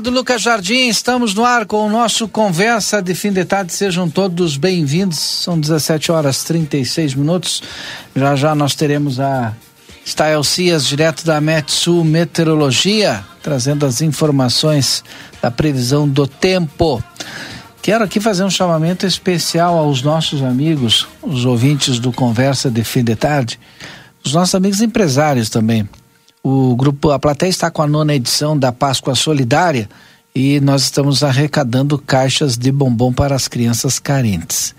Obrigado, Lucas Jardim. Estamos no ar com o nosso Conversa de Fim de Tarde. Sejam todos bem-vindos. São 17 horas 36 minutos. Já já nós teremos a Stael Cias, direto da Metsu Meteorologia, trazendo as informações da previsão do tempo. Quero aqui fazer um chamamento especial aos nossos amigos, os ouvintes do Conversa de Fim de Tarde, os nossos amigos empresários também. O grupo A Plateia está com a nona edição da Páscoa Solidária e nós estamos arrecadando caixas de bombom para as crianças carentes.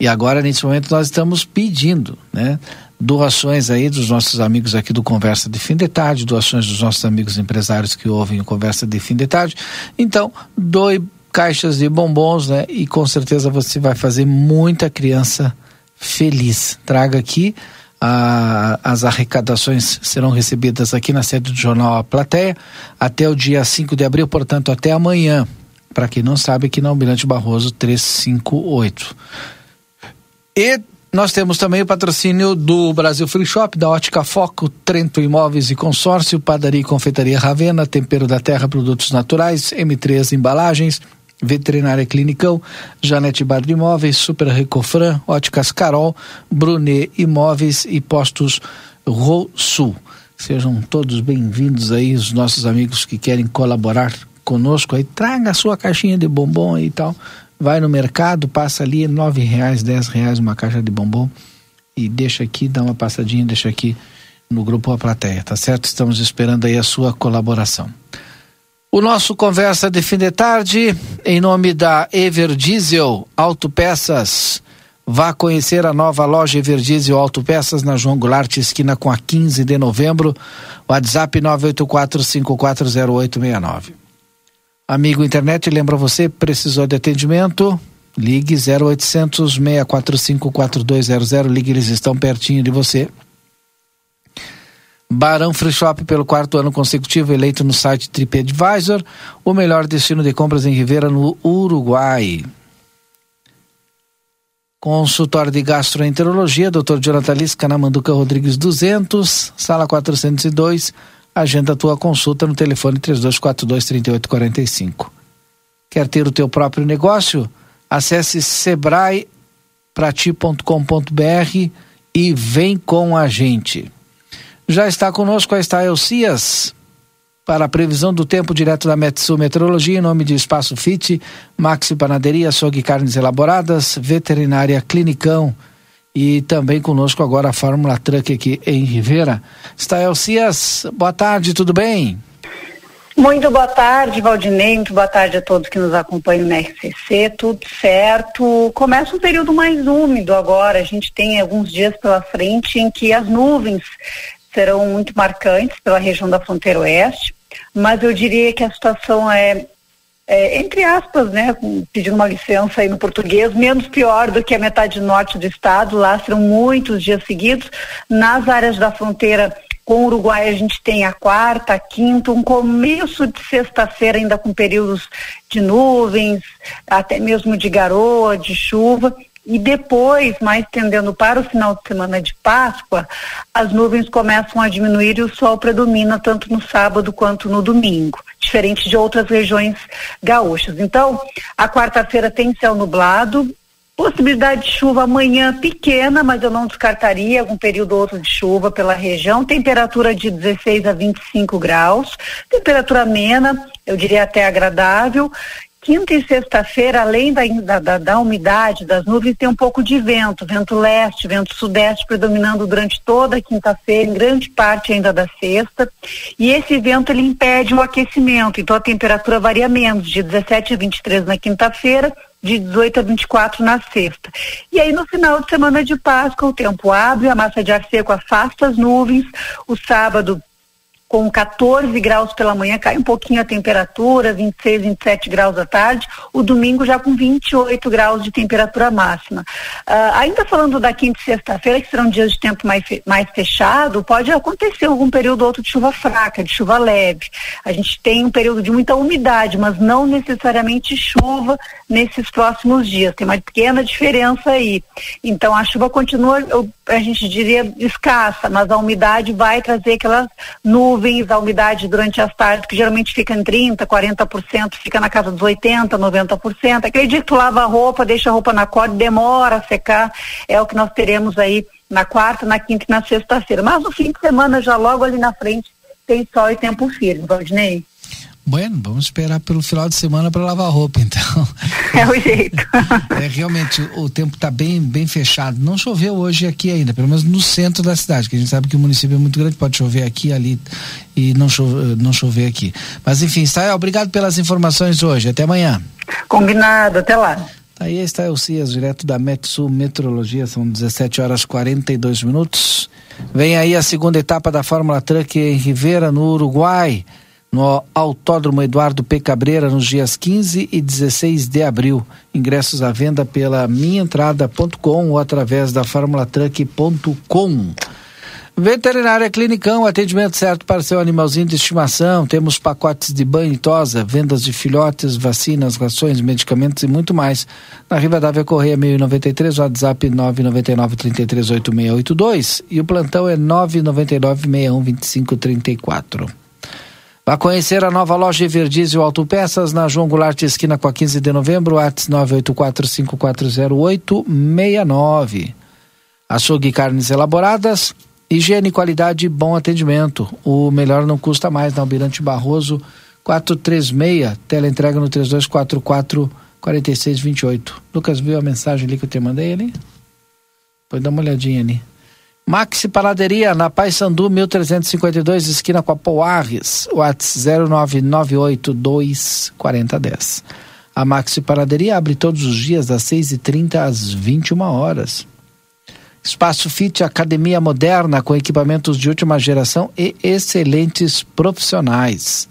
E agora, nesse momento, nós estamos pedindo, né? Doações aí dos nossos amigos aqui do Conversa de Fim de Tarde, doações dos nossos amigos empresários que ouvem o Conversa de Fim de Tarde. Então, doe caixas de bombons, né? E com certeza você vai fazer muita criança feliz. Traga aqui as arrecadações serão recebidas aqui na sede do jornal A Plateia até o dia 5 de abril, portanto, até amanhã. Para quem não sabe, aqui na Almirante Barroso 358. E nós temos também o patrocínio do Brasil Free Shop, da Ótica Foco, Trento Imóveis e Consórcio, Padaria e Confeitaria Ravena, Tempero da Terra, Produtos Naturais, M3 Embalagens, Veterinária Clinicão, Janete de Imóveis, Super Recofran, Óticas Carol, Brunet Imóveis e Postos Sul. Sejam todos bem-vindos aí, os nossos amigos que querem colaborar conosco aí, traga a sua caixinha de bombom e tal. Vai no mercado, passa ali nove reais, dez reais uma caixa de bombom e deixa aqui, dá uma passadinha, deixa aqui no grupo A Plateia, tá certo? Estamos esperando aí a sua colaboração. O nosso conversa de fim de tarde, em nome da Everdiesel Autopeças. Vá conhecer a nova loja Everdiesel Autopeças na João Goulart, esquina com a 15 de novembro. WhatsApp 984540869. Amigo internet, lembra você, precisou de atendimento? Ligue 0800 645 4200. Ligue, eles estão pertinho de você. Barão Free Shop pelo quarto ano consecutivo eleito no site TripAdvisor, o melhor destino de compras em Rivera no Uruguai. Consultório de Gastroenterologia, Dr. Jonathan Lisca, na Manduca Rodrigues 200, sala 402. Agenda a tua consulta no telefone 3242-3845. Quer ter o teu próprio negócio? Acesse sebrae.prati.com.br e vem com a gente. Já está conosco a Estael Cias para a previsão do tempo direto da Metsu Meteorologia, em nome de Espaço Fit, Maxi Panaderia, Açougue Carnes Elaboradas, Veterinária Clinicão e também conosco agora a Fórmula Truck aqui em Rivera. Estael Cias, boa tarde, tudo bem? Muito boa tarde, Valdinei. Muito boa tarde a todos que nos acompanham na RCC. Tudo certo. Começa um período mais úmido agora. A gente tem alguns dias pela frente em que as nuvens serão muito marcantes pela região da fronteira oeste, mas eu diria que a situação é é, entre aspas, né, pedindo uma licença aí no português, menos pior do que a metade norte do estado, lá serão muitos dias seguidos. Nas áreas da fronteira com o Uruguai a gente tem a quarta, a quinta, um começo de sexta-feira ainda com períodos de nuvens, até mesmo de garoa, de chuva. E depois, mais tendendo para o final de semana de Páscoa, as nuvens começam a diminuir e o sol predomina tanto no sábado quanto no domingo, diferente de outras regiões gaúchas. Então, a quarta-feira tem céu nublado, Possibilidade de chuva amanhã pequena, mas eu não descartaria algum período ou outro de chuva pela região. Temperatura de 16 a 25 graus. Temperatura amena, eu diria até agradável. Quinta e sexta-feira, além da, da, da, umidade das nuvens, tem um pouco de vento, vento leste, vento sudeste predominando durante toda a quinta-feira, em grande parte ainda da sexta. E esse vento ele impede o aquecimento, então a temperatura varia menos, de 17 a 23 na quinta-feira de 18 a 24 na sexta. E aí no final de semana de Páscoa o tempo abre, a massa de ar seco afasta as nuvens, o sábado com 14 graus pela manhã, cai um pouquinho a temperatura, 26, 27 graus à tarde, o domingo já com 28 graus de temperatura máxima. Uh, ainda falando da quinta e sexta-feira, que serão dias de tempo mais, mais fechado, pode acontecer algum período ou outro de chuva fraca, de chuva leve. A gente tem um período de muita umidade, mas não necessariamente chuva nesses próximos dias. Tem uma pequena diferença aí. Então a chuva continua, a gente diria, escassa, mas a umidade vai trazer aquelas nuvens a umidade durante as tardes, que geralmente fica em 30%, 40%, fica na casa dos 80%, 90%. Acredito, lava a roupa, deixa a roupa na corda, demora a secar, é o que nós teremos aí na quarta, na quinta e na sexta-feira. Mas no fim de semana, já logo ali na frente, tem sol e tempo firme, Valdinei. Bueno, vamos esperar pelo final de semana para lavar roupa, então. É o jeito. é, realmente, o tempo está bem, bem fechado. Não choveu hoje aqui ainda, pelo menos no centro da cidade, que a gente sabe que o município é muito grande, pode chover aqui, ali e não chover, não chover aqui. Mas enfim, Stael, obrigado pelas informações hoje. Até amanhã. Combinado, até lá. Tá aí está o Cias, direto da Metsul Metrologia, são 17 horas 42 minutos. Vem aí a segunda etapa da Fórmula Truck em Rivera, no Uruguai no Autódromo Eduardo P. Cabreira nos dias 15 e 16 de abril. Ingressos à venda pela minhaentrada.com ou através da formulatruck.com. Veterinária Clinicão, atendimento certo para seu animalzinho de estimação. Temos pacotes de banho e tosa, vendas de filhotes, vacinas, rações, medicamentos e muito mais. Na Rivadavia Correia 1093, WhatsApp 999 338682 e o plantão é 999 61 2534. Vá conhecer a nova loja Everdiesel Autopeças na João Goulart, esquina com a 15 de novembro, ATS 984540869. Açougue carnes elaboradas, higiene, qualidade e bom atendimento. O melhor não custa mais na Almirante Barroso 436, tela entrega no 3244 4628. Lucas viu a mensagem ali que eu te mandei ali? Foi dar uma olhadinha ali. Maxi Paladeria, na Paysandu, 1352, esquina com a Poarres, WhatsApp 09982410. A Maxi Paladeria abre todos os dias das 6h30 às 21 horas. Espaço Fit Academia Moderna com equipamentos de última geração e excelentes profissionais.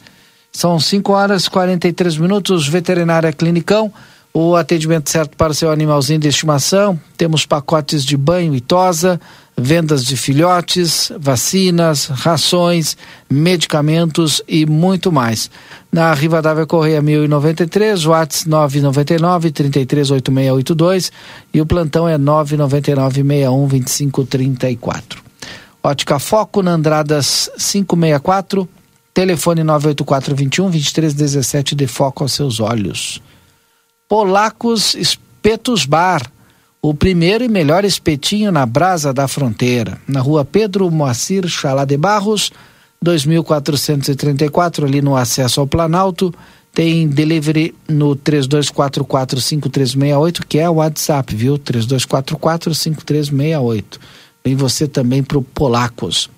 São 5 horas e 43 minutos. Veterinária Clinicão, o atendimento certo para seu animalzinho de estimação. Temos pacotes de banho e tosa vendas de filhotes, vacinas, rações, medicamentos e muito mais. Na Rivadavia Correia 1093, Whats 999 338682 e o plantão é 999 61 2534. Ótica Foco na Andradas 564, telefone 984 21 2317 de foco aos seus olhos. Polacos Espetos Bar o primeiro e melhor espetinho na Brasa da Fronteira, na rua Pedro Moacir Chalá de Barros, 2434, ali no acesso ao Planalto. Tem delivery no 32445368, que é o WhatsApp, viu? 32445368. Vem você também para o Polacos.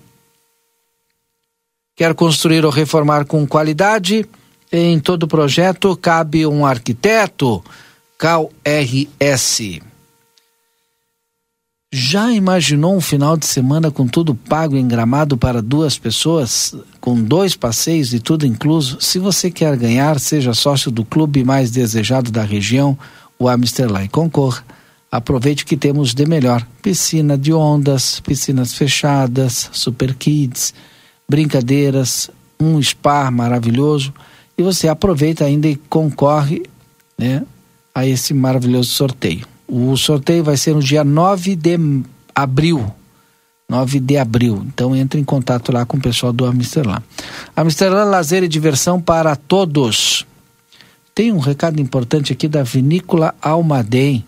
Quer construir ou reformar com qualidade? Em todo projeto cabe um arquiteto. Cal RS. Já imaginou um final de semana com tudo pago em gramado para duas pessoas, com dois passeios e tudo incluso? Se você quer ganhar, seja sócio do clube mais desejado da região, o Amsterlai Concorra. Aproveite que temos de melhor: piscina de ondas, piscinas fechadas, super kids, brincadeiras, um spa maravilhoso. E você aproveita ainda e concorre né, a esse maravilhoso sorteio. O sorteio vai ser no dia 9 de abril. 9 de abril. Então entre em contato lá com o pessoal do Amsterdã. Amsterdã Lazer e Diversão para todos. Tem um recado importante aqui da Vinícola Almaden.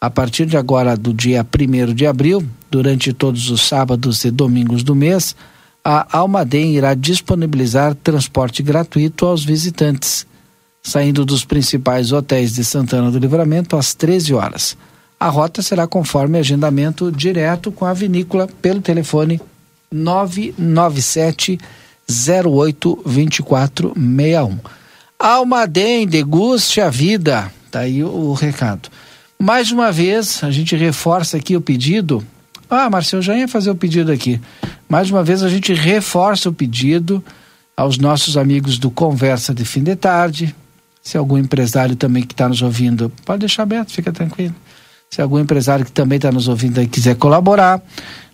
A partir de agora, do dia 1 de abril, durante todos os sábados e domingos do mês, a Almaden irá disponibilizar transporte gratuito aos visitantes saindo dos principais hotéis de Santana do Livramento às 13 horas. A rota será conforme agendamento direto com a vinícola pelo telefone 997 08 2461. Almaden, deguste a vida. Tá aí o, recado. Mais uma vez, a gente reforça aqui o pedido. Ah, Marcelo, já ia fazer o pedido aqui. Mais uma vez, a gente reforça o pedido aos nossos amigos do Conversa de Fim de Tarde, se algum empresário também que está nos ouvindo, pode deixar aberto, fica tranquilo. Se algum empresário que também está nos ouvindo aí quiser colaborar,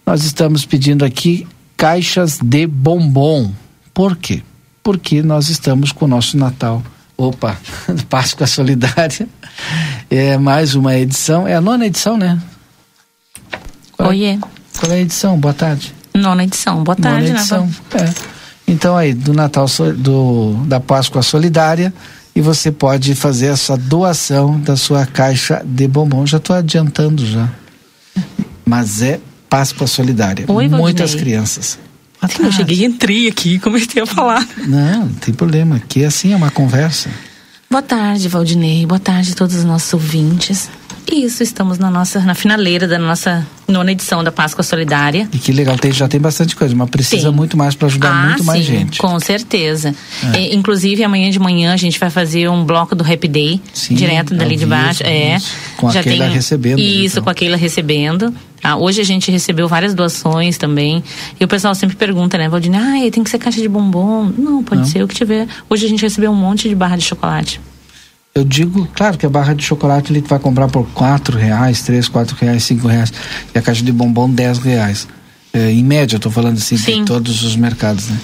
nós estamos pedindo aqui caixas de bombom. Por quê? Porque nós estamos com o nosso Natal. Opa, Páscoa Solidária. É mais uma edição. É a nona edição, né? Qual, é? Oiê. Qual é a edição? Boa tarde. Nona edição. Boa tarde, Nona edição. É. Então aí, do Natal do, da Páscoa Solidária e você pode fazer essa doação da sua caixa de bombom. Já estou adiantando já. Mas é Páscoa Solidária. Oi, Muitas crianças. Eu cheguei, entrei aqui, comecei a falar. Não, não tem problema. Aqui assim é uma conversa. Boa tarde, Valdinei. Boa tarde a todos os nossos ouvintes. Isso, estamos na nossa na finaleira da nossa nona edição da Páscoa Solidária. E que legal, tem, já tem bastante coisa, mas precisa tem. muito mais para ajudar ah, muito mais gente. Com certeza. É. É, inclusive, amanhã de manhã a gente vai fazer um bloco do Happy Day, sim, direto dali de baixo. é. Isso. Com já a Keila tem, recebendo. Isso, então. com a Keila recebendo. Ah, hoje a gente recebeu várias doações também. E o pessoal sempre pergunta, né, Valdine, ah, tem que ser caixa de bombom. Não, pode Não. ser o que tiver. Hoje a gente recebeu um monte de barra de chocolate. Eu digo, claro que a barra de chocolate ele vai comprar por quatro reais, três, quatro reais, cinco reais e a caixa de bombom dez reais. É, em média, eu tô falando assim Sim. de todos os mercados, né?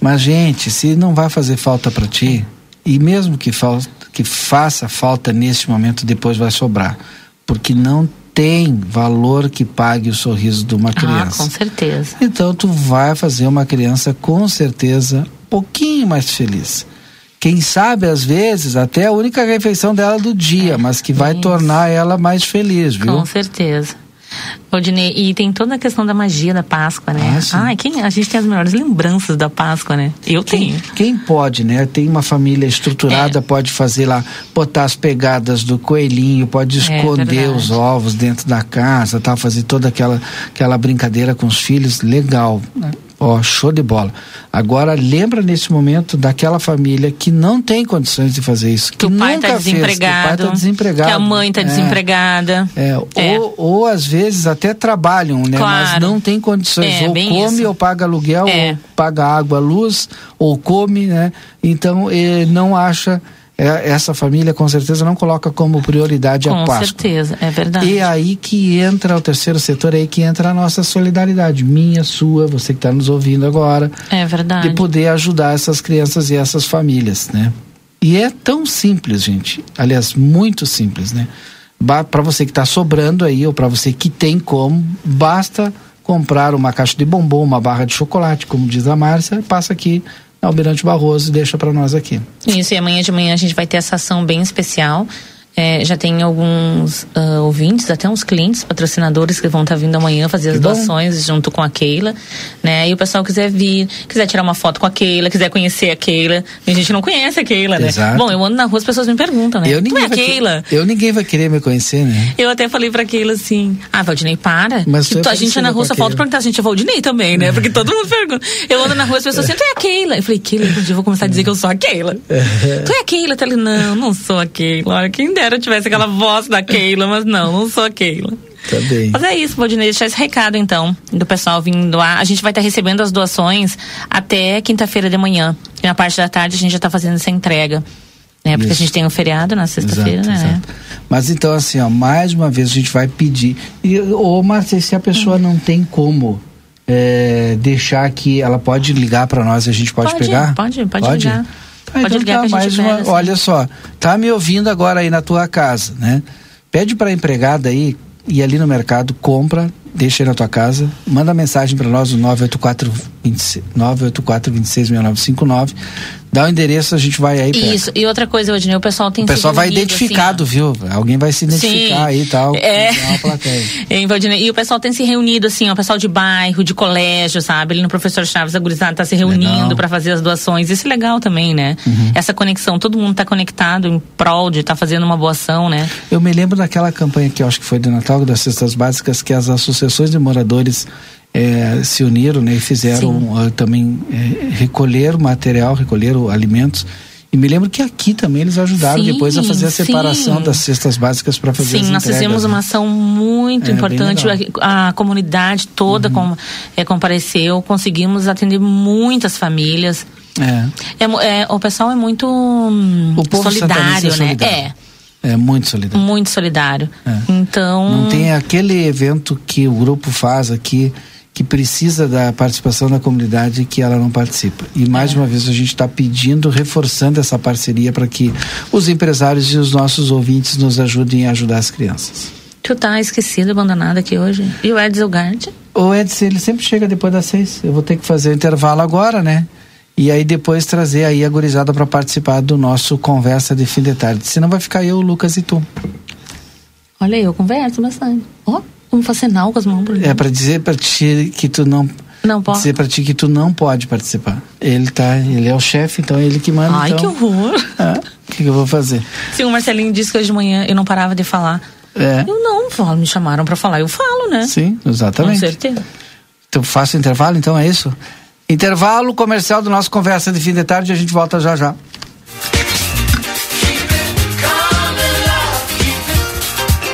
Mas gente, se não vai fazer falta para ti e mesmo que, falta, que faça falta nesse momento, depois vai sobrar, porque não tem valor que pague o sorriso de uma criança. Ah, com certeza. Então tu vai fazer uma criança com certeza um pouquinho mais feliz quem sabe às vezes até a única refeição dela do dia, mas que vai Isso. tornar ela mais feliz, viu? Com certeza. Odinei, e tem toda a questão da magia da Páscoa, né? Ah, quem, a gente tem as melhores lembranças da Páscoa, né? Eu quem, tenho. Quem pode, né? Tem uma família estruturada, é. pode fazer lá, botar as pegadas do coelhinho, pode é esconder é os ovos dentro da casa, tal, fazer toda aquela, aquela brincadeira com os filhos, legal. Né? Ó, oh, show de bola. Agora lembra nesse momento daquela família que não tem condições de fazer isso. Que, que o pai está desempregado. Fez, que o pai tá desempregado. Que a mãe está é, desempregada. É, é. Ou, ou às vezes até trabalham, né? Claro. Mas não tem condições. É, ou come isso. ou paga aluguel, é. ou paga água, luz, ou come, né? Então ele não acha essa família com certeza não coloca como prioridade com a Páscoa. Com certeza, é verdade. E aí que entra o terceiro setor, é aí que entra a nossa solidariedade, minha, sua, você que está nos ouvindo agora. É verdade. De poder ajudar essas crianças e essas famílias, né? E é tão simples, gente. Aliás, muito simples, né? Para você que está sobrando aí, ou para você que tem como, basta comprar uma caixa de bombom, uma barra de chocolate, como diz a Márcia, passa aqui Almirante Barroso deixa para nós aqui. Isso, e amanhã de manhã a gente vai ter essa ação bem especial. É, já tem alguns uh, ouvintes, até uns clientes, patrocinadores que vão estar tá vindo amanhã fazer que as doações bom. junto com a Keila, né? E o pessoal quiser vir, quiser tirar uma foto com a Keila, quiser conhecer a Keila. A gente não conhece a Keila, né? Exato. Bom, eu ando na rua, as pessoas me perguntam, né? Eu ninguém tu é a Keila? Que... Eu ninguém vai querer me conhecer, né? Eu até falei pra Keila assim, ah, Valdinei, para. Mas tu, a gente é na rua, só falta perguntar, a gente é Valdinei também, né? Porque todo mundo pergunta. Eu ando na rua, as pessoas assim, tu é a Keila? Eu falei, Keila, eu vou começar a dizer que eu sou a Keila. tu é a Keila? Eu não, não sou a Keila. Olha, quem dera eu tivesse aquela voz da Keila, mas não, não sou a Keila. Tá bem. Mas é isso, Valdinei, deixar esse recado então, do pessoal vindo lá. A gente vai estar recebendo as doações até quinta-feira de manhã. E na parte da tarde a gente já está fazendo essa entrega. Né? Porque Isso. a gente tem um feriado na sexta-feira, né? Exato. Mas então, assim, ó, mais uma vez a gente vai pedir. E, ô, Márcia, se a pessoa não tem como é, deixar que ela pode ligar para nós e a gente pode, pode pegar? Pode, pode, pode ligar. Ah, pode então ligar tá, mais uma, assim. olha só, tá me ouvindo agora aí na tua casa, né? Pede para a empregada aí ir ali no mercado, compra, deixa aí na tua casa, manda mensagem para nós no 984 984 266959 Dá o endereço, a gente vai aí. Isso, e outra coisa, Odinei, o pessoal tem O pessoal vai identificado, assim, viu? Alguém vai se identificar Sim. aí e tal. É. e o pessoal tem se reunido, assim, ó, o pessoal de bairro, de colégio, sabe? Ali no professor Chaves, a gurizada tá se reunindo para fazer as doações. Isso é legal também, né? Uhum. Essa conexão, todo mundo tá conectado em prol de tá fazendo uma boa ação, né? Eu me lembro daquela campanha que eu acho que foi do Natal das Cestas Básicas, que as associações de moradores é, se uniram né, e fizeram uh, também é, recolher material, recolher alimentos. E me lembro que aqui também eles ajudaram sim, depois a fazer a separação sim. das cestas básicas para fazer Sim, nós fizemos né? uma ação muito é, importante. A, a, comunidade toda uhum. com, é, compareceu, conseguimos atender muitas famílias. É. é, é o pessoal é muito o povo solidário, né? Solidário. É. É muito solidário. Muito solidário. É. Então. Não tem aquele evento que o grupo faz aqui que precisa da participação da comunidade que ela não participa. E mais é. uma vez a gente está pedindo, reforçando essa parceria para que os empresários e os nossos ouvintes nos ajudem a ajudar as crianças. Tu tá esquecido, abandonado aqui hoje. E o Edson Gard? O Edson, ele sempre chega depois das seis. Eu vou ter que fazer o intervalo agora, né? E aí depois trazer aí a gurizada para participar do nosso conversa de fim de tarde. Senão vai ficar eu, Lucas e tu. Olha, eu converso bastante. Ó. Oh. Como fazer sinal com as mãos, É para dizer para ti que tu não não pode. Dizer para ti que tu não pode participar. Ele tá, ele é o chefe, então é ele que manda. Ai, então, que horror. É, o que, que, eu vou fazer? Sim, o Marcelinho disse que hoje de manhã eu não parava de falar. É. Eu não falo, me chamaram para falar, eu falo, né? Sim, exatamente. Com certeza. Então faço intervalo, então é isso? Intervalo comercial do nosso Conversa de Fim de Tarde e a gente volta já já.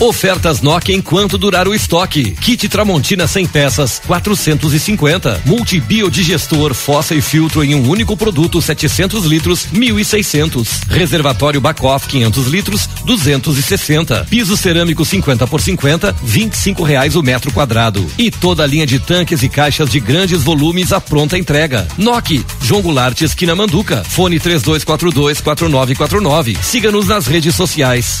Ofertas Nokia enquanto durar o estoque. Kit Tramontina 100 peças, 450. Multibiodigestor, fossa e filtro em um único produto, 700 litros, 1.600. Reservatório Bacoff 500 litros, 260. Piso cerâmico 50 por 50, 25 reais o metro quadrado. E toda a linha de tanques e caixas de grandes volumes à pronta entrega. Nokia, João Goulart, esquina Manduca. Fone 3242 4949. Siga-nos nas redes sociais.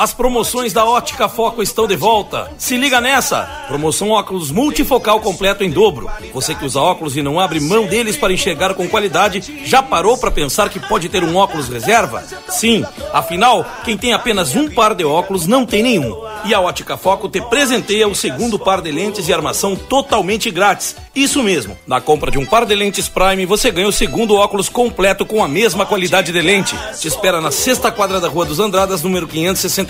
As promoções da Ótica Foco estão de volta. Se liga nessa! Promoção óculos multifocal completo em dobro. Você que usa óculos e não abre mão deles para enxergar com qualidade, já parou para pensar que pode ter um óculos reserva? Sim, afinal, quem tem apenas um par de óculos não tem nenhum. E a Ótica Foco te presenteia o segundo par de lentes e armação totalmente grátis. Isso mesmo, na compra de um par de lentes Prime, você ganha o segundo óculos completo com a mesma qualidade de lente. Te espera na sexta quadra da Rua dos Andradas, número 560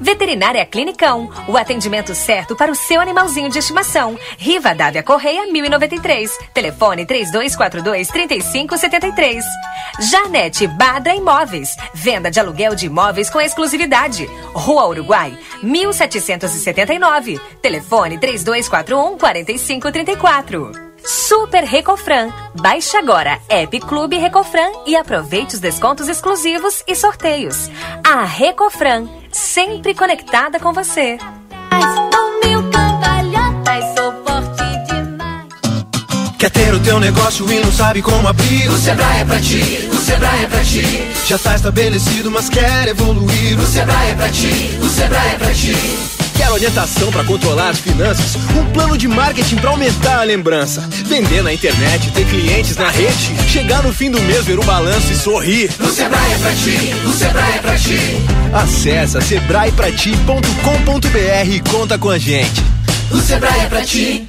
Veterinária Clinicão, o atendimento certo para o seu animalzinho de estimação. Riva Dávia Correia, 1093. Telefone 3242 3573. Janete Badra Imóveis, venda de aluguel de imóveis com exclusividade. Rua Uruguai, 1779. Telefone 3241 4534. Super Recofran. Baixe agora App Clube Recofran e aproveite os descontos exclusivos e sorteios. A Recofran, sempre conectada com você. Quer ter o teu negócio e não sabe como abrir? O Sebrae é pra ti, o Sebrae é pra ti. Já tá estabelecido, mas quer evoluir? O Sebrae é pra ti, o Sebrae é pra ti. Quer orientação para controlar as finanças? Um plano de marketing para aumentar a lembrança? Vender na internet, ter clientes na rede? Chegar no fim do mês, ver o balanço e sorrir? O Sebrae é pra ti, o Sebrae é pra ti. Acesse sebraeprati.com.br e conta com a gente. O Sebrae é pra ti.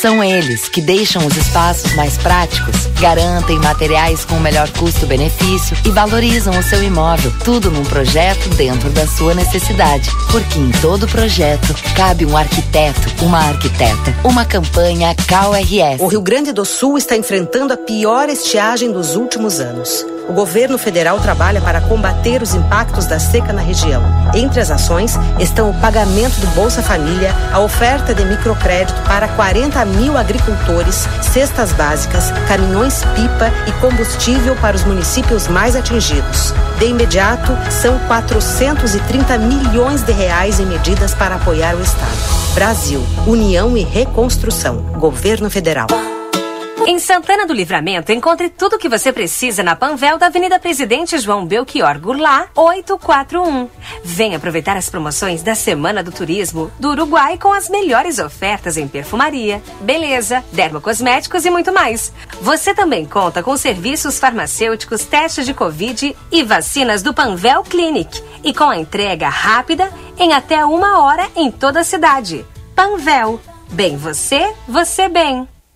São eles que deixam os espaços mais práticos, garantem materiais com o melhor custo-benefício e valorizam o seu imóvel. Tudo num projeto dentro da sua necessidade. Porque em todo projeto cabe um arquiteto, uma arquiteta. Uma campanha CalRS. O Rio Grande do Sul está enfrentando a pior estiagem dos últimos anos. O governo federal trabalha para combater os impactos da seca na região. Entre as ações estão o pagamento do Bolsa Família, a oferta de microcrédito para 40 mil agricultores, cestas básicas, caminhões-pipa e combustível para os municípios mais atingidos. De imediato, são 430 milhões de reais em medidas para apoiar o Estado. Brasil, União e Reconstrução. Governo Federal. Em Santana do Livramento, encontre tudo o que você precisa na Panvel da Avenida Presidente João Belchior Goulart, 841. Venha aproveitar as promoções da Semana do Turismo do Uruguai com as melhores ofertas em perfumaria, beleza, dermocosméticos e muito mais. Você também conta com serviços farmacêuticos, testes de Covid e vacinas do Panvel Clinic. E com a entrega rápida em até uma hora em toda a cidade. Panvel. Bem você, você bem.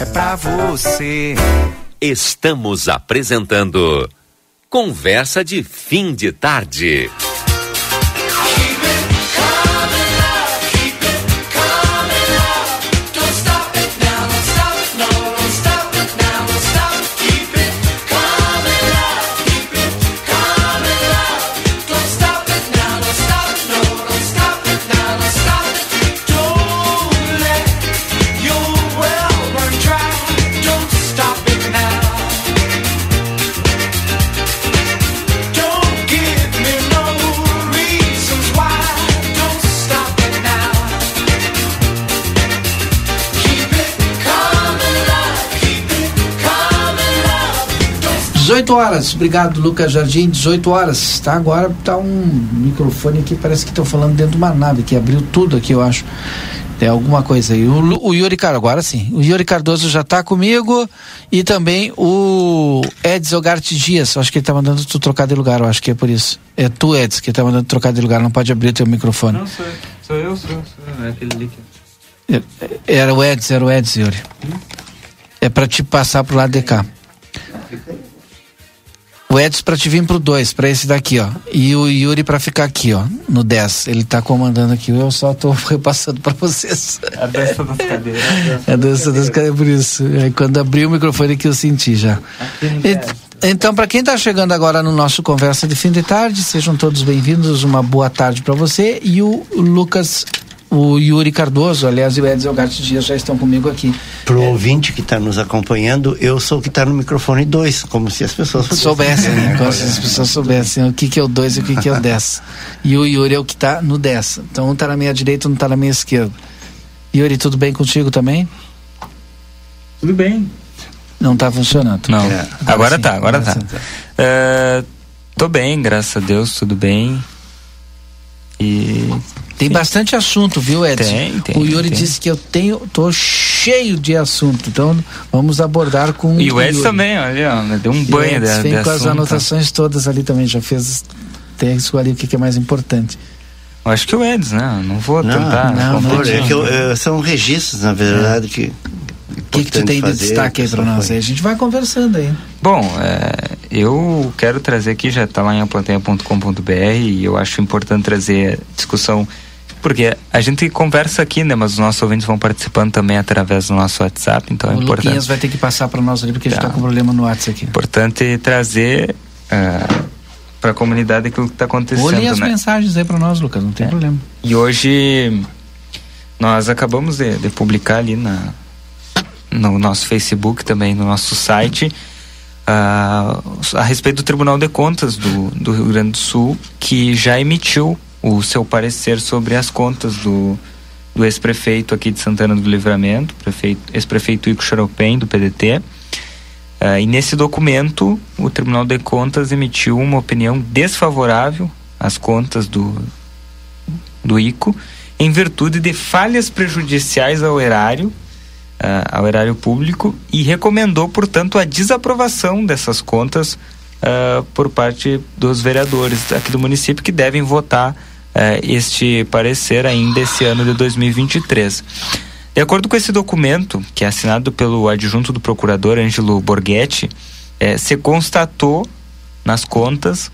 é pra você. Estamos apresentando Conversa de Fim de Tarde. Dezoito horas, obrigado Lucas Jardim, 18 horas, tá? Agora tá um microfone aqui, parece que estão falando dentro de uma nave, que abriu tudo aqui, eu acho. É alguma coisa aí. O, o Yuri Cardoso, agora sim. O Yuri Cardoso já tá comigo e também o Edson Ogarte Dias. Acho que ele tá mandando tu trocar de lugar, eu acho que é por isso. É tu, Edson, que tá mandando trocar de lugar, não pode abrir o teu microfone. Não, sou eu. Sou eu, sou. Sou. É aquele ali que... É- Era o Edson, era o Edson, Yuri. É pra te passar pro lado de cá. O Edson pra te vir pro 2, pra esse daqui, ó. E o Yuri pra ficar aqui, ó, no 10. Ele tá comandando aqui, eu só tô repassando pra vocês. A dança das cadeiras. É a dança das cadeiras, por isso. Aí quando abri o microfone aqui eu senti já. E- então, para quem está chegando agora no nosso Conversa de Fim de Tarde, sejam todos bem-vindos, uma boa tarde para você. E o Lucas, o Yuri Cardoso, aliás, e o Edson Gatti Dias já estão comigo aqui. Pro ouvinte que está nos acompanhando, eu sou o que está no microfone 2, como se as pessoas Soubessem, né? Como se as pessoas soubessem o que, que é o 2 e o que, que é o 10. E o Yuri é o que está no 10. Então, um está na minha direita, um está na minha esquerda. Yuri, tudo bem contigo também? Tudo bem. Não está funcionando. Não. Agora sim, tá, agora tá. sim. É, tô bem, graças a Deus, tudo bem. E. Tem bastante assunto, viu, Edson? Tem, tem, o Yuri tem. disse que eu tenho, tô cheio de assunto, então vamos abordar com E o Edson Yuri. também, olha, ó, deu um E banho Edson de, vem de com as assunto. anotações todas ali também, já fez, tem que escolher o que, que é mais importante. Eu acho que o Edson, né? Não vou Não, tentar. não, não, é que eu- é, são registros, na verdade, que. O que, que tu tem de destaque aí para nós? Aí a gente vai conversando aí. Bom, é, eu quero trazer aqui, já está lá em aplateia.com.br e eu acho importante trazer discussão, porque a gente conversa aqui, né? Mas os nossos ouvintes vão participando também através do nosso WhatsApp, então o é importante. Luquinhas vai ter que passar para nós ali, porque a gente Tá. tá com problema no WhatsApp aqui. Importante trazer para a comunidade aquilo que está acontecendo, Olhem as né? mensagens aí para nós, Lucas, não tem problema. E hoje nós acabamos de, de publicar ali na, no nosso Facebook também, no nosso site, ah, a respeito do Tribunal de Contas do, do Rio Grande do Sul, que já emitiu o seu parecer sobre as contas do, do ex-prefeito aqui de Santana do Livramento, prefeito, ex-prefeito Ico Charopem, do PDT. Ah, e nesse documento, o Tribunal de Contas emitiu uma opinião desfavorável às contas do, do ICO, em virtude de falhas prejudiciais ao erário, ao erário público, e recomendou, portanto, a desaprovação dessas contas ah, por parte dos vereadores aqui do município que devem votar ah, este parecer ainda esse ano de 2023. De acordo com esse documento, que é assinado pelo adjunto do procurador Ângelo Borghetti, eh, se constatou nas contas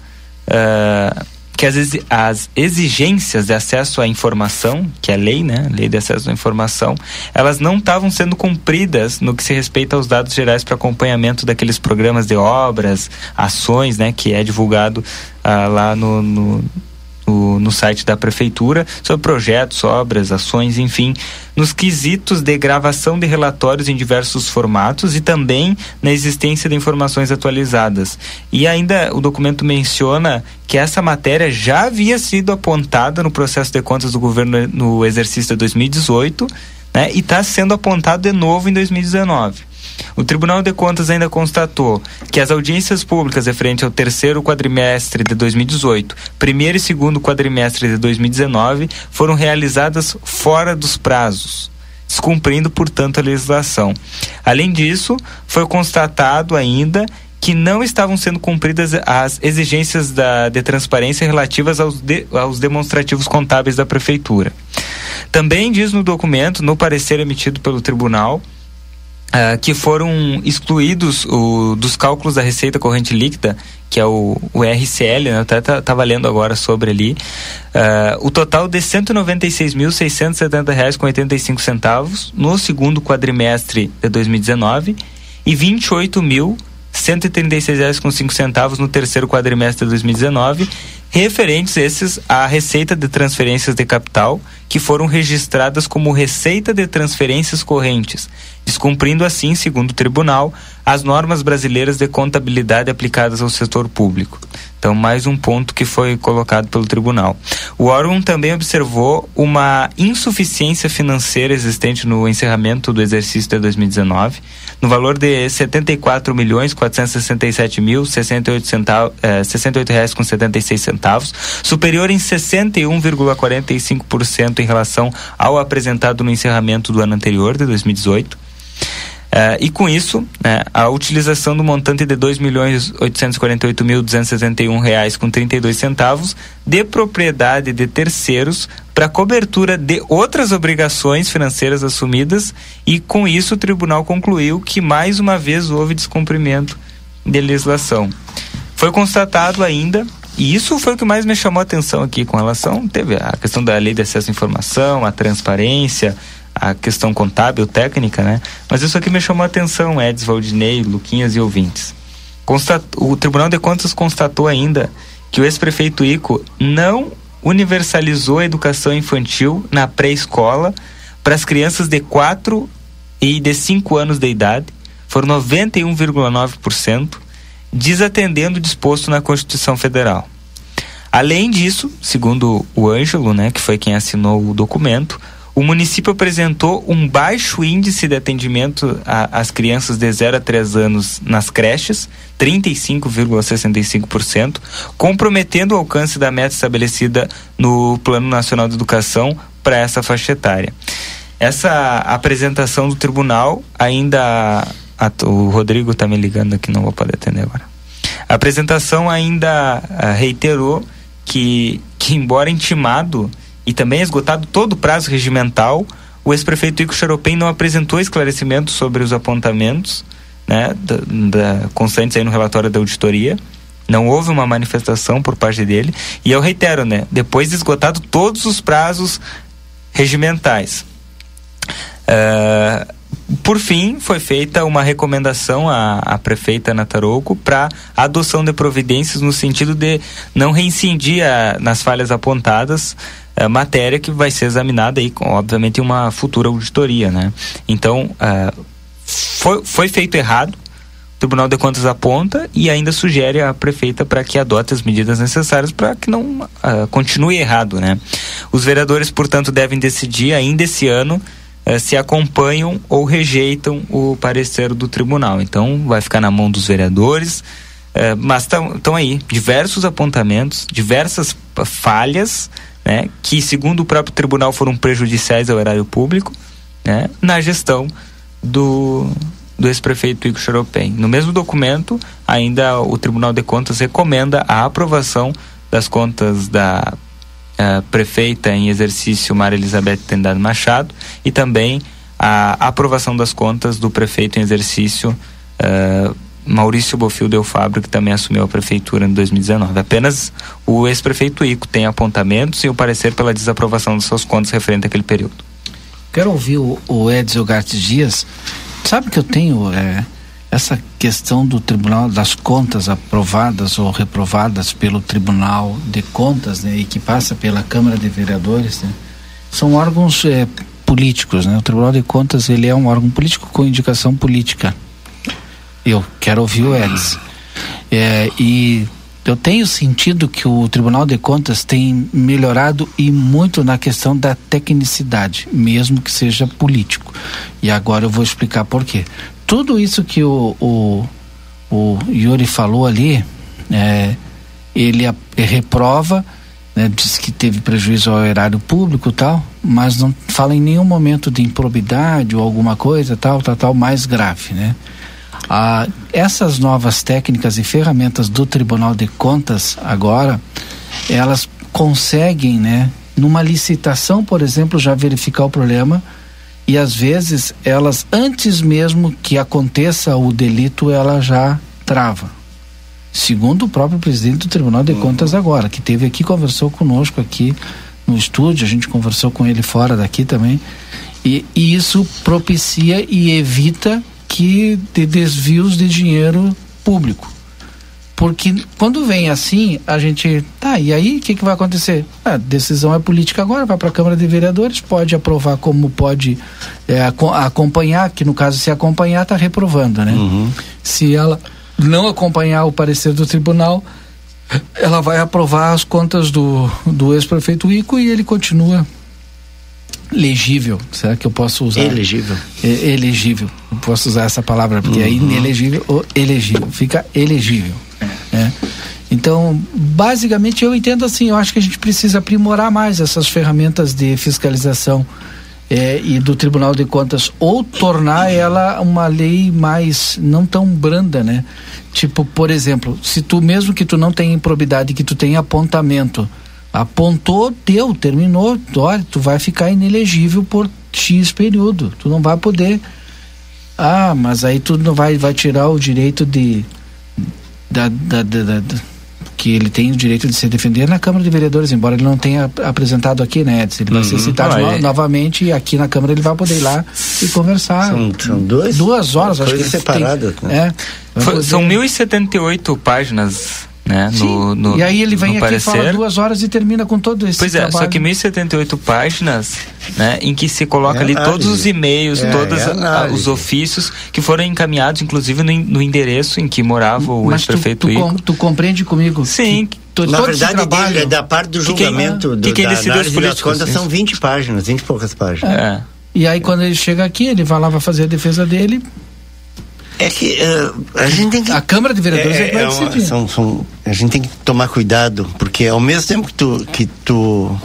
que as, as exigências de acesso à informação, que é a lei, né, lei de acesso à informação, elas não estavam sendo cumpridas no que se respeita aos dados gerais para acompanhamento daqueles programas de obras, ações, né, que é divulgado ah, lá no, no no, no site da prefeitura sobre projetos, obras, ações, enfim, nos quesitos de gravação de relatórios em diversos formatos e também na existência de informações atualizadas. E ainda o documento menciona que essa matéria já havia sido apontada no processo de contas do governo no exercício de 2018 né, e está sendo apontado de novo em 2019. O Tribunal de Contas ainda constatou que as audiências públicas referente ao terceiro quadrimestre de 2018, primeiro e segundo quadrimestre de 2019 foram realizadas fora dos prazos descumprindo, portanto, a legislação. Além disso, foi constatado ainda que não estavam sendo cumpridas as exigências da, de transparência relativas aos, de, aos demonstrativos contábeis da Prefeitura. Também diz no documento, no parecer emitido pelo Tribunal, Uh, que foram excluídos o, dos cálculos da receita corrente líquida, que é o, o RCL, né? até estava lendo agora sobre ali, uh, o total de R$ 196.670,85 no segundo quadrimestre de 2019 e R$ 28.136,05 no terceiro quadrimestre de 2019, referentes esses à receita de transferências de capital, que foram registradas como receita de transferências correntes, descumprindo assim, segundo o tribunal, as normas brasileiras de contabilidade aplicadas ao setor público. Então, mais um ponto que foi colocado pelo tribunal. O órgão também observou uma insuficiência financeira existente no encerramento do exercício de 2019, no valor de R$ 74 milhões 467 mil 68 centavos, eh, 68 reais com 76 centavos, superior em 61,45% em relação ao apresentado no encerramento do ano anterior, de 2018. Uh, e com isso, né, a utilização do montante de 2.848.271 reais com 32 centavos de propriedade de terceiros para cobertura de outras obrigações financeiras assumidas e com isso o tribunal concluiu que mais uma vez houve descumprimento de legislação. Foi constatado ainda e isso foi o que mais me chamou a atenção aqui com relação teve a questão da lei de acesso à informação, a transparência, a questão contábil, técnica, né? Mas isso aqui me chamou a atenção, Eds, Valdinei, Luquinhas e ouvintes. O Tribunal de Contas constatou ainda que o ex-prefeito Ico não universalizou a educação infantil na pré-escola para as crianças de 4 e de 5 anos de idade, foram 91,9%, desatendendo o disposto na Constituição Federal. Além disso, segundo o Ângelo, né, que foi quem assinou o documento, o município apresentou um baixo índice de atendimento às crianças de 0 a 3 anos nas creches, 35,65%, comprometendo o alcance da meta estabelecida no Plano Nacional de Educação para essa faixa etária. Essa apresentação do tribunal ainda. O Rodrigo está me ligando aqui, não vou poder atender agora. A apresentação ainda a, reiterou que, que, embora intimado e também esgotado todo o prazo regimental, o ex-prefeito Ico Xaropem não apresentou esclarecimentos sobre os apontamentos né, da, da, constantes aí no relatório da auditoria. Não houve uma manifestação por parte dele. E eu reitero, né? Depois de esgotado todos os prazos regimentais. Uh, por fim, foi feita uma recomendação à, à prefeita Nataroco para adoção de providências no sentido de não reincidir a, nas falhas apontadas é, matéria que vai ser examinada aí, com, obviamente, uma futura auditoria, né? Então, é, foi, foi feito errado, o Tribunal de Contas aponta e ainda sugere à prefeita para que adote as medidas necessárias para que não uh, continue errado, né? Os vereadores, portanto, devem decidir ainda esse ano se acompanham ou rejeitam o parecer do tribunal. Então, vai ficar na mão dos vereadores, mas estão aí diversos apontamentos, diversas falhas né, que, segundo o próprio tribunal, foram prejudiciais ao erário público, né, na gestão do, do ex-prefeito Igor Xaropem. No mesmo documento, ainda o Tribunal de Contas recomenda a aprovação das contas da uh, prefeita em exercício Maria Elizabeth Tendado Machado e também a aprovação das contas do prefeito em exercício uh, Maurício Bofil Del Fabro, que também assumiu a prefeitura em 2019. Apenas o ex-prefeito Ico tem apontamentos e o parecer pela desaprovação dos seus contas referente àquele período. Quero ouvir o, o Edson Gartes Dias. Sabe que eu tenho é, essa questão do Tribunal das Contas aprovadas ou reprovadas pelo Tribunal de Contas, né, e que passa pela Câmara de Vereadores, né, são órgãos é, políticos, né? O Tribunal de Contas ele é um órgão político com indicação política. Eu quero ouvir o Edson. É, e eu tenho sentido que o Tribunal de Contas tem melhorado e muito na questão da tecnicidade, mesmo que seja político. E agora eu vou explicar por quê. Tudo isso que o, o, o Yuri falou ali, é, ele a, reprova, né, diz que teve prejuízo ao erário público tal, mas não fala em nenhum momento de improbidade ou alguma coisa tal, tal, tal, mais grave, né? Ah, essas novas técnicas e ferramentas do Tribunal de Contas agora, elas conseguem, né, numa licitação, por exemplo, já verificar o problema e às vezes elas antes mesmo que aconteça o delito, ela já trava. Segundo o próprio presidente do Tribunal de Contas agora, que teve aqui conversou conosco aqui no estúdio, a gente conversou com ele fora daqui também. E, e isso propicia e evita que de desvios de dinheiro público. Porque quando vem assim, a gente. Tá, e aí o que, que vai acontecer? A decisão é política agora, vai para a Câmara de Vereadores, pode aprovar como pode é, acompanhar, que no caso, se acompanhar, está reprovando, né? Uhum. Se ela não acompanhar o parecer do tribunal, ela vai aprovar as contas do, do ex-prefeito Ico e ele continua legível. Será que eu posso usar? Elegível. É, elegível. Eu posso usar essa palavra, porque é uhum. é inelegível ou elegível. Fica elegível. É. Então, basicamente, eu entendo assim, eu acho que a gente precisa aprimorar mais essas ferramentas de fiscalização é, e do Tribunal de Contas, ou tornar ela uma lei mais, não tão branda, né? Tipo, por exemplo, se tu, mesmo que tu não tenha improbidade, que tu tenha apontamento, apontou, deu, terminou, olha, tu vai ficar inelegível por X período. Tu não vai poder. Ah, mas aí tu não vai, vai tirar o direito de. Da, da, da, da, que ele tem o direito de se defender na Câmara de Vereadores, embora ele não tenha apresentado aqui, né, Edson? Ele vai ser uhum. citado ah, no, é. novamente e aqui na Câmara ele vai poder ir lá e conversar. São, são dois? Duas horas, acho que separadas. Tem, né? é, Foi, são 1.078 páginas né? No, no, e aí ele vem aqui parecer. fala duas horas e termina com todo esse Pois é, trabalho. só que 1078 páginas, né? Em que se coloca é ali análise. todos os e-mails, é, todos é os ofícios que foram encaminhados, inclusive no, no endereço em que morava o ex-prefeito tu, tu, tu, compreende comigo? Sim. Que, Na verdade, trabalho, dele, é da parte do julgamento que, do, que, que da análise das contas são 20 páginas, 20 e poucas páginas. É. E aí quando ele chega aqui, ele vai lá, vai fazer a defesa dele, é que uh, a gente tem que. A Câmara de Vereadores é, é é uma, são, são, A gente tem que tomar cuidado, porque ao mesmo tempo que tu. Que, tu,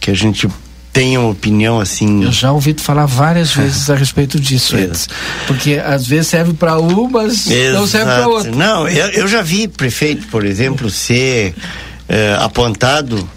que a gente tem uma opinião assim. Eu já ouvi tu falar várias vezes a respeito disso, é. Edson. Porque às vezes serve para um, mas Exato. não serve para outro. Não, eu, eu já vi prefeito, por exemplo, ser uh, apontado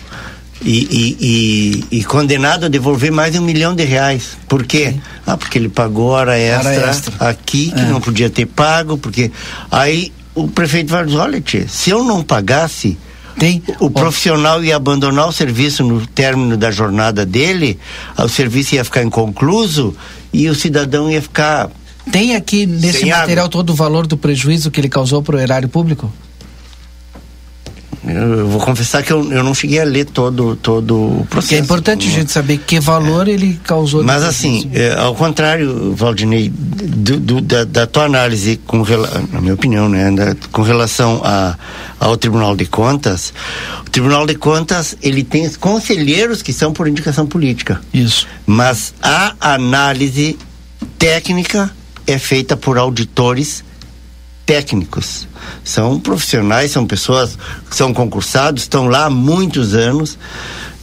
e, e, e, condenado a devolver mais de um milhão de reais. Por quê? Sim. Ah, porque ele pagou hora extra, hora extra. aqui, que é. não podia ter pago, porque. Aí o prefeito vai dizer, olha, tia, se eu não pagasse, tem o profissional ia abandonar o serviço no término da jornada dele, o serviço ia ficar inconcluso e o cidadão ia ficar. Tem aqui nesse material água. todo o valor do prejuízo que ele causou para o erário público? Eu vou confessar que eu, eu não cheguei a ler todo, todo o processo. é importante a gente saber que valor é. ele causou. Mas assim, é, ao contrário, Valdinei, do, do, da, da, tua análise, com, na minha opinião, né, da, com relação a, ao Tribunal de Contas, o Tribunal de Contas ele tem conselheiros que são por indicação política. Isso. Mas a análise técnica é feita por auditores técnicos. São profissionais, são pessoas que são concursados, estão lá há muitos anos,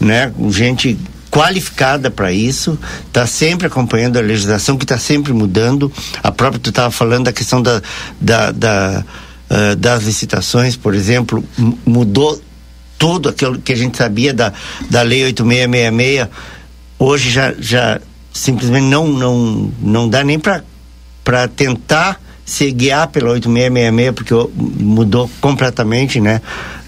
né? Gente qualificada para isso, está sempre acompanhando a legislação que está sempre mudando. A própria tu estava falando da questão da, da, da uh, das licitações, por exemplo, mudou tudo aquilo que a gente sabia da, da lei 8666. Hoje já, já simplesmente não não não dá nem para para tentar se guiar pela 8666, porque mudou completamente, né?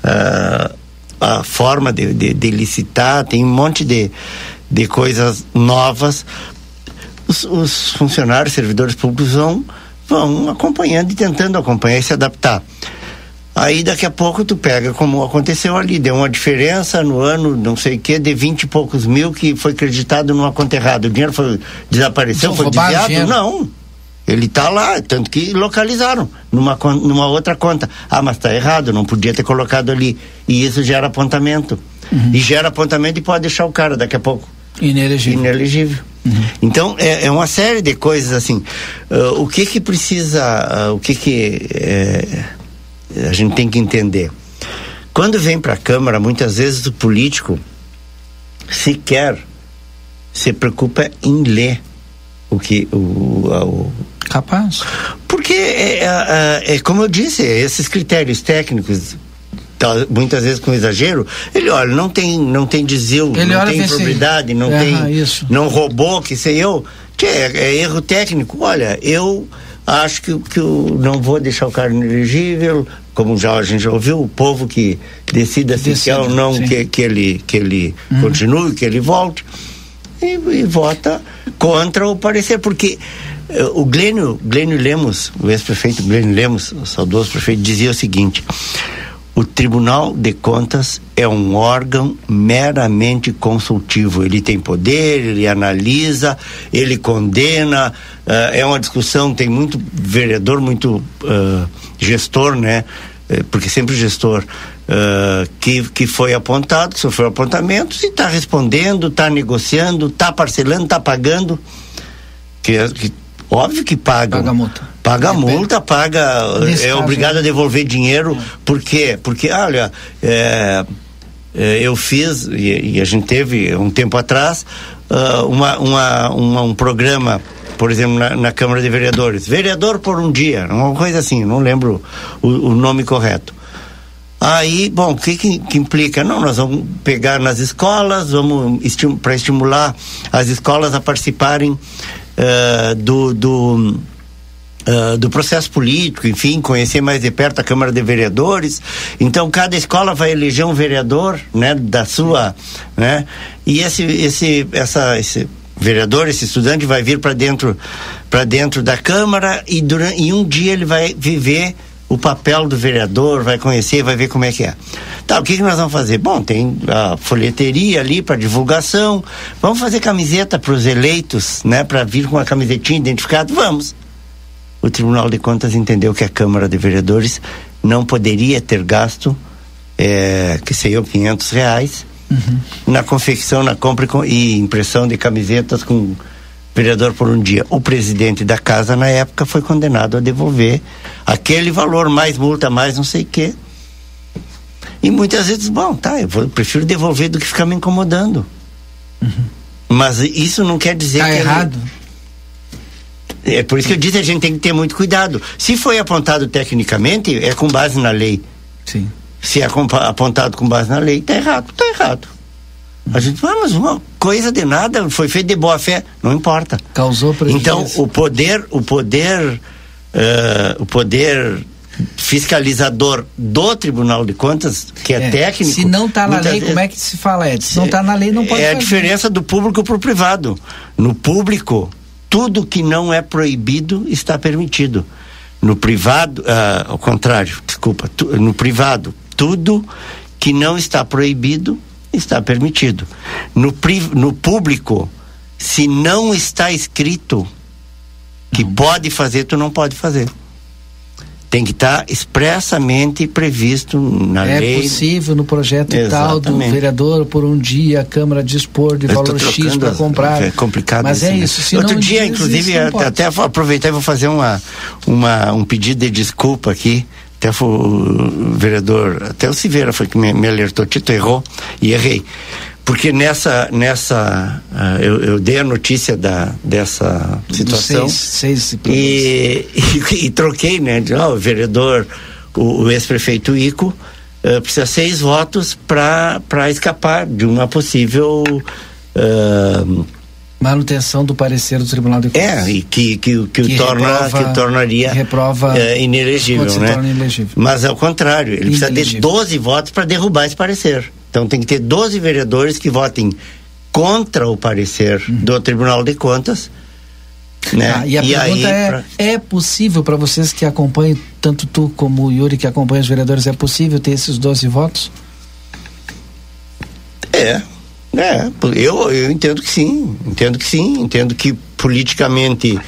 Uh, a forma de, de, de, licitar, tem um monte de, de coisas novas. Os, os funcionários, servidores públicos vão, vão acompanhando e tentando acompanhar e se adaptar. Aí daqui a pouco tu pega como aconteceu ali, deu uma diferença no ano, não sei o que, de vinte e poucos mil que foi acreditado numa conta errada. O dinheiro foi desapareceu, foi desviado? Não. Ele está lá, tanto que localizaram numa, numa outra conta. Ah, mas está errado, não podia ter colocado ali. E isso gera apontamento. Uhum. E gera apontamento e pode deixar o cara daqui a pouco. Inelegível. Inelegível. Uhum. Então, é, é, uma série de coisas assim. Uh, o que que precisa, uh, o que que é, a gente tem que entender? Quando vem para a Câmara, muitas vezes o político sequer se preocupa em ler o que o, o capaz porque é, é, é, como eu disse esses critérios técnicos tá, muitas vezes com exagero ele olha não tem não tem desvio ele não tem improbidade não tem isso. não roubou que sei eu que é, é, erro técnico olha eu acho que, que eu não vou deixar o cara inelegível como já a gente já ouviu o povo que decida se quer ou não que, que ele que ele uhum. continue que ele volte e, e vota contra o parecer, porque o Glênio, Glênio Lemos, o ex-prefeito Glênio Lemos, o saudoso prefeito, dizia o seguinte: o Tribunal de Contas é um órgão meramente consultivo. Ele tem poder, ele analisa, ele condena. Uh, é uma discussão, tem muito vereador, muito uh, gestor, né? Porque sempre gestor uh, que, que foi apontado, sofreu apontamentos e está respondendo, está negociando, está parcelando, está pagando. Que, que, óbvio que paga. Paga multa. Paga multa, paga. Nesse é obrigado a devolver dinheiro. É. Por quê? Porque, olha, é, é, eu fiz, e, e, a gente teve um tempo atrás, uh, uma, uma, uma, um programa por exemplo, na, na, Câmara de Vereadores. Vereador por um dia, uma coisa assim, não lembro o, o nome correto. Aí, bom, o que, que, que, implica? Não, nós vamos pegar nas escolas, vamos estim para estimular as escolas a participarem uh, do, do, uh, do processo político, enfim, conhecer mais de perto a Câmara de Vereadores. Então, cada escola vai eleger um vereador, né, da sua, né? E esse, esse, essa, esse vereador, esse estudante vai vir para dentro, para dentro da Câmara e durante, e um dia ele vai viver o papel do vereador, vai conhecer, vai ver como é que é. Tá, o que, que nós vamos fazer? Bom, tem a folheteria ali para divulgação. Vamos fazer camiseta para os eleitos, né? Para vir com a camisetinha identificada? Vamos. O Tribunal de Contas entendeu que a Câmara de Vereadores não poderia ter gasto, é, que sei eu, 500 reais uhum. na confecção, na compra e impressão de camisetas com vereador por um dia. O presidente da casa, na época, foi condenado a devolver aquele valor, mais multa, mais não sei o quê. E muitas vezes, bom, tá, eu, vou, eu prefiro devolver do que ficar me incomodando. Uhum. Mas isso não quer dizer tá que. errado. Ele... É por isso que eu disse a gente tem que ter muito cuidado. Se foi apontado tecnicamente, é com base na lei. Sim. Se é apontado com base na lei, tá errado, tá errado. A gente, ah, mas uma coisa de nada, foi feito de boa fé, não importa. Causou prejuízo. Então, o poder, o poder, uh, o poder fiscalizador do Tribunal de Contas, que é, é técnico. Se não está na lei, vezes, como é que se fala, Ed? Se não está na lei, não pode É fazer. a diferença do público para o privado. No público, tudo que não é proibido está permitido. No privado, uh, ao contrário, desculpa, tu, no privado, tudo que não está proibido está permitido. No, no público, se não está escrito que pode fazer, tu não pode fazer. Tem que estar tá expressamente previsto na é lei. É possível no projeto Exatamente. tal do vereador por um dia a Câmara dispor de valor X para comprar. É complicado. Mas é isso. Se Outro dia, inclusive, até aproveitar e vou fazer uma, uma, um pedido de desculpa aqui até foi o vereador, até o Silveira foi que me, me alertou, Tito errou e errei. Porque nessa, nessa uh, eu, eu, dei a notícia da, dessa situação seis, seis e, e, e, troquei, né? De, oh, o vereador, o, o ex-prefeito Ico, uh, precisa seis votos para escapar de uma possível uh, Manutenção do parecer do Tribunal de Contas. É, e que, que, que, que torna, reprova, que tornaria que reprova, é, inelegível, né? Inelegível. Mas ao contrário, ele inelegível. precisa ter 12 votos para derrubar esse parecer. Então tem que ter 12 vereadores que votem contra o parecer uhum. do Tribunal de Contas. Né? Ah, e a e pergunta aí, é: pra... é possível para vocês que acompanham, tanto tu como o Yuri que acompanham os vereadores, é possível ter esses 12 votos? É, é, eu, eu entendo que sim, entendo que sim, entendo que politicamente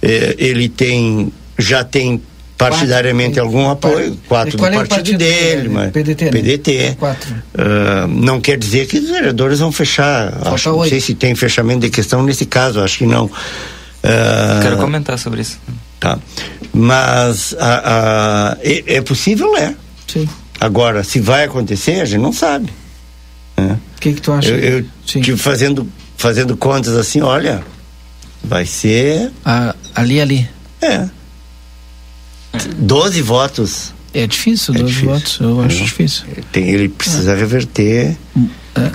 eh, ele tem, já tem partidariamente quatro, algum apoio, quatro do partido, é partido dele, mas PDT, né? PDT. Quatro. Uh, não quer dizer que os vereadores vão fechar, acho, não sei se tem fechamento de questão nesse caso, acho que não. Uh, Quero comentar sobre isso. Tá, mas uh, é, é possível, é. Sim. Agora, se vai acontecer, a gente não sabe. Né? O que, que tu acha? Eu, eu tive fazendo, fazendo contas assim, olha, vai ser. Ah, ali, ali. É. 12 votos. É difícil, 12 é difícil. votos, eu acho é. difícil. Tem, ele precisa é. reverter. É.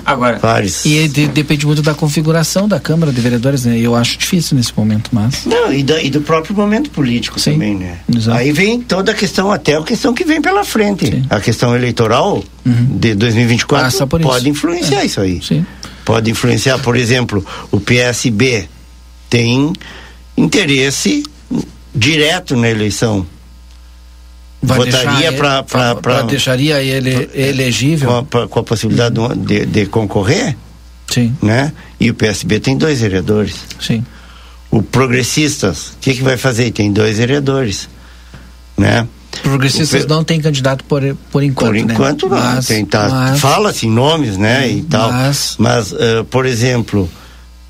Agora. Vários. E de, depende muito da configuração da Câmara de Vereadores, né? Eu acho difícil nesse momento, mas. Não, e, da, e do próprio momento político Sim. também, né? Exato. Aí vem toda a questão, até a questão que vem pela frente. Sim. A questão eleitoral uhum. de 2024 pode influenciar é. isso aí. Sim. Pode influenciar, por exemplo, o PSB tem interesse direto na eleição Vai votaria para deixaria ele pra, elegível? com a, pra, com a possibilidade de, de, concorrer? Sim. Né? E o PSB tem dois vereadores. Sim. O progressistas o que que vai fazer? Tem dois vereadores. Né? Progressistas não tem candidato por por enquanto por né? enquanto né? não mas, tem tá, fala se nomes né e tal. mas, mas uh, por exemplo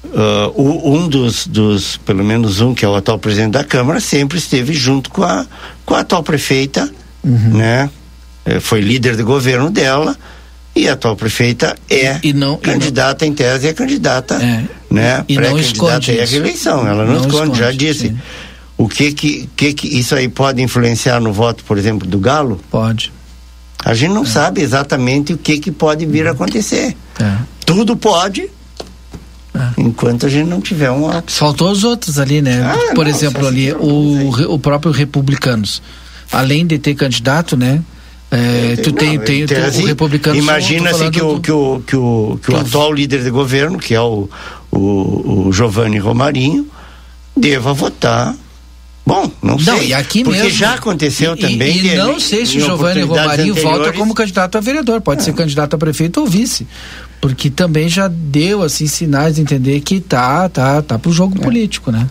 Uh, um dos, dos, pelo menos um, que é o atual presidente da Câmara, sempre esteve junto com a, com a atual prefeita, uhum. né? Eh, foi líder de governo dela e a atual prefeita é e não, candidata e não, em tese, é candidata, é, né? E Pré-candidata à reeleição, ela não, não esconde, esconde, já disse. Sim. O que que, que que isso aí pode influenciar no voto, por exemplo, do Galo? Pode. A gente não é. sabe exatamente o que que pode vir a acontecer. É. Tudo pode, Enquanto a gente não tiver uma. Faltou os outros ali, né? Ah, Por não, exemplo, ali, o, o próprio Republicanos. Além de ter candidato, né? É, tu não, tem, tem, tem assim, o republicano. Imagina assim que o, que o, que o, que o atual líder de governo, que é o, o, o Giovanni Romarinho, deva votar Bom, não, não sei. E aqui porque mesmo, já aconteceu e, também. E, e não sei se o Giovanni Romarinho volta como candidato a vereador. Pode é. ser candidato a prefeito ou vice porque também já deu assim sinais de entender que tá tá tá pro jogo é. político, né?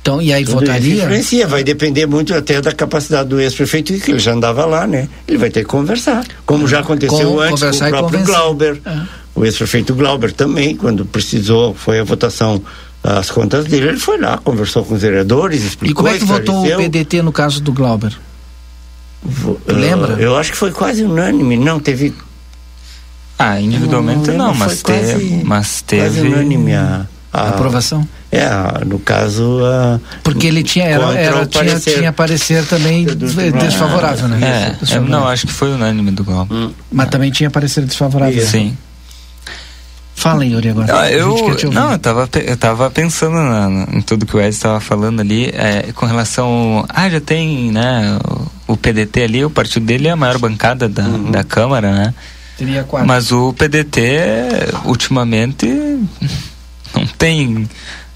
Então, e aí Tudo votaria? influencia, vai depender muito até da capacidade do ex-prefeito, que ele já andava lá, né? Ele vai ter que conversar, como já aconteceu com, antes com o próprio Glauber. É. O ex-prefeito Glauber também, quando precisou, foi a votação das contas dele, ele foi lá, conversou com os vereadores, explicou. E como é que votou o PDT no caso do Glauber? Lembra? Eu acho que foi quase unânime, não, teve ah, individualmente não, não mas, quase, te, mas teve. Quase unânime a, a, aprovação? É, no caso. A, Porque ele tinha, era, era tinha, parecer, tinha parecer também desfavorável, né? É, é, não, acho que foi unânime do Gal. Hum. Mas também tinha parecer desfavorável. Sim. Fala, Yuri, agora. Ah, eu, não, eu tava, eu tava pensando na, em tudo que o Ed estava falando ali, é, com relação. Ah, já tem, né? O, o, PDT ali, o partido dele é a maior bancada da, uhum. da Câmara, né? Teria quatro. Mas o PDT, ultimamente, não tem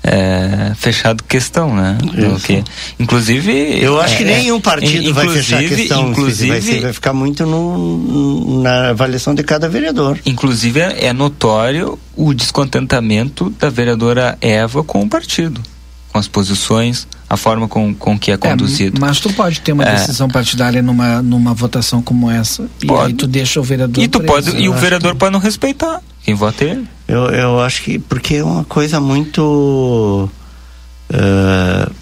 é, fechado questão, né? Que, inclusive. Eu acho é, que nenhum partido vai fechar questão. Inclusive, vai, ser, vai, ficar muito no, na avaliação de cada vereador. Inclusive, é notório o descontentamento da vereadora Eva com o partido com as posições, a forma com, com que é conduzido. É, mas tu pode ter uma é. decisão partidária numa, numa votação como essa. Pode. E aí tu deixa o vereador. E, tu preso, pode, e o vereador que... pode não respeitar. Quem vota é ele. Eu, eu acho que. Porque é uma coisa muito. Uh,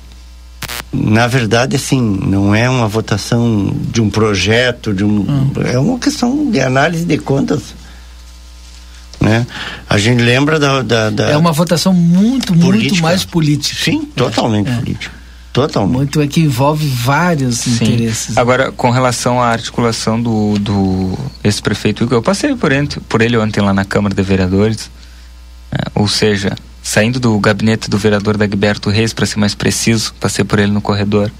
na verdade, assim, não é uma votação de um projeto, de um. Hum. É uma questão de análise de contas né? A gente lembra da, da, da É uma votação muito, política. muito mais política. Sim, totalmente é. política. Totalmente. Muito é que envolve vários Sim. interesses. Agora, com relação à articulação do, do esse prefeito eu passei por ele, por ele ontem lá na Câmara de Vereadores. É, ou seja, saindo do gabinete do vereador Dagberto Reis, para ser mais preciso, passei por ele no corredor.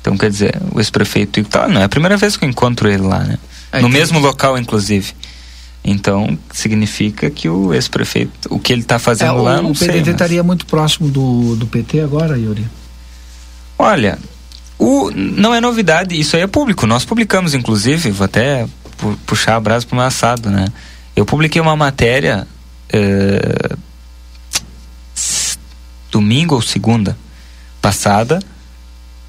Então, quer dizer, o ex-prefeito tá, não é a primeira vez que eu encontro ele lá, né? no mesmo local, inclusive. Então, significa que o ex-prefeito, o que ele está fazendo é, lá, o, não o sei. PDT mas- estaria muito próximo do, do PT agora, Yuri? Olha, o, não é novidade, isso aí é público. Nós publicamos, inclusive, vou até pu- puxar a brasa pro meu assado, né? Eu publiquei uma matéria s- domingo ou segunda passada,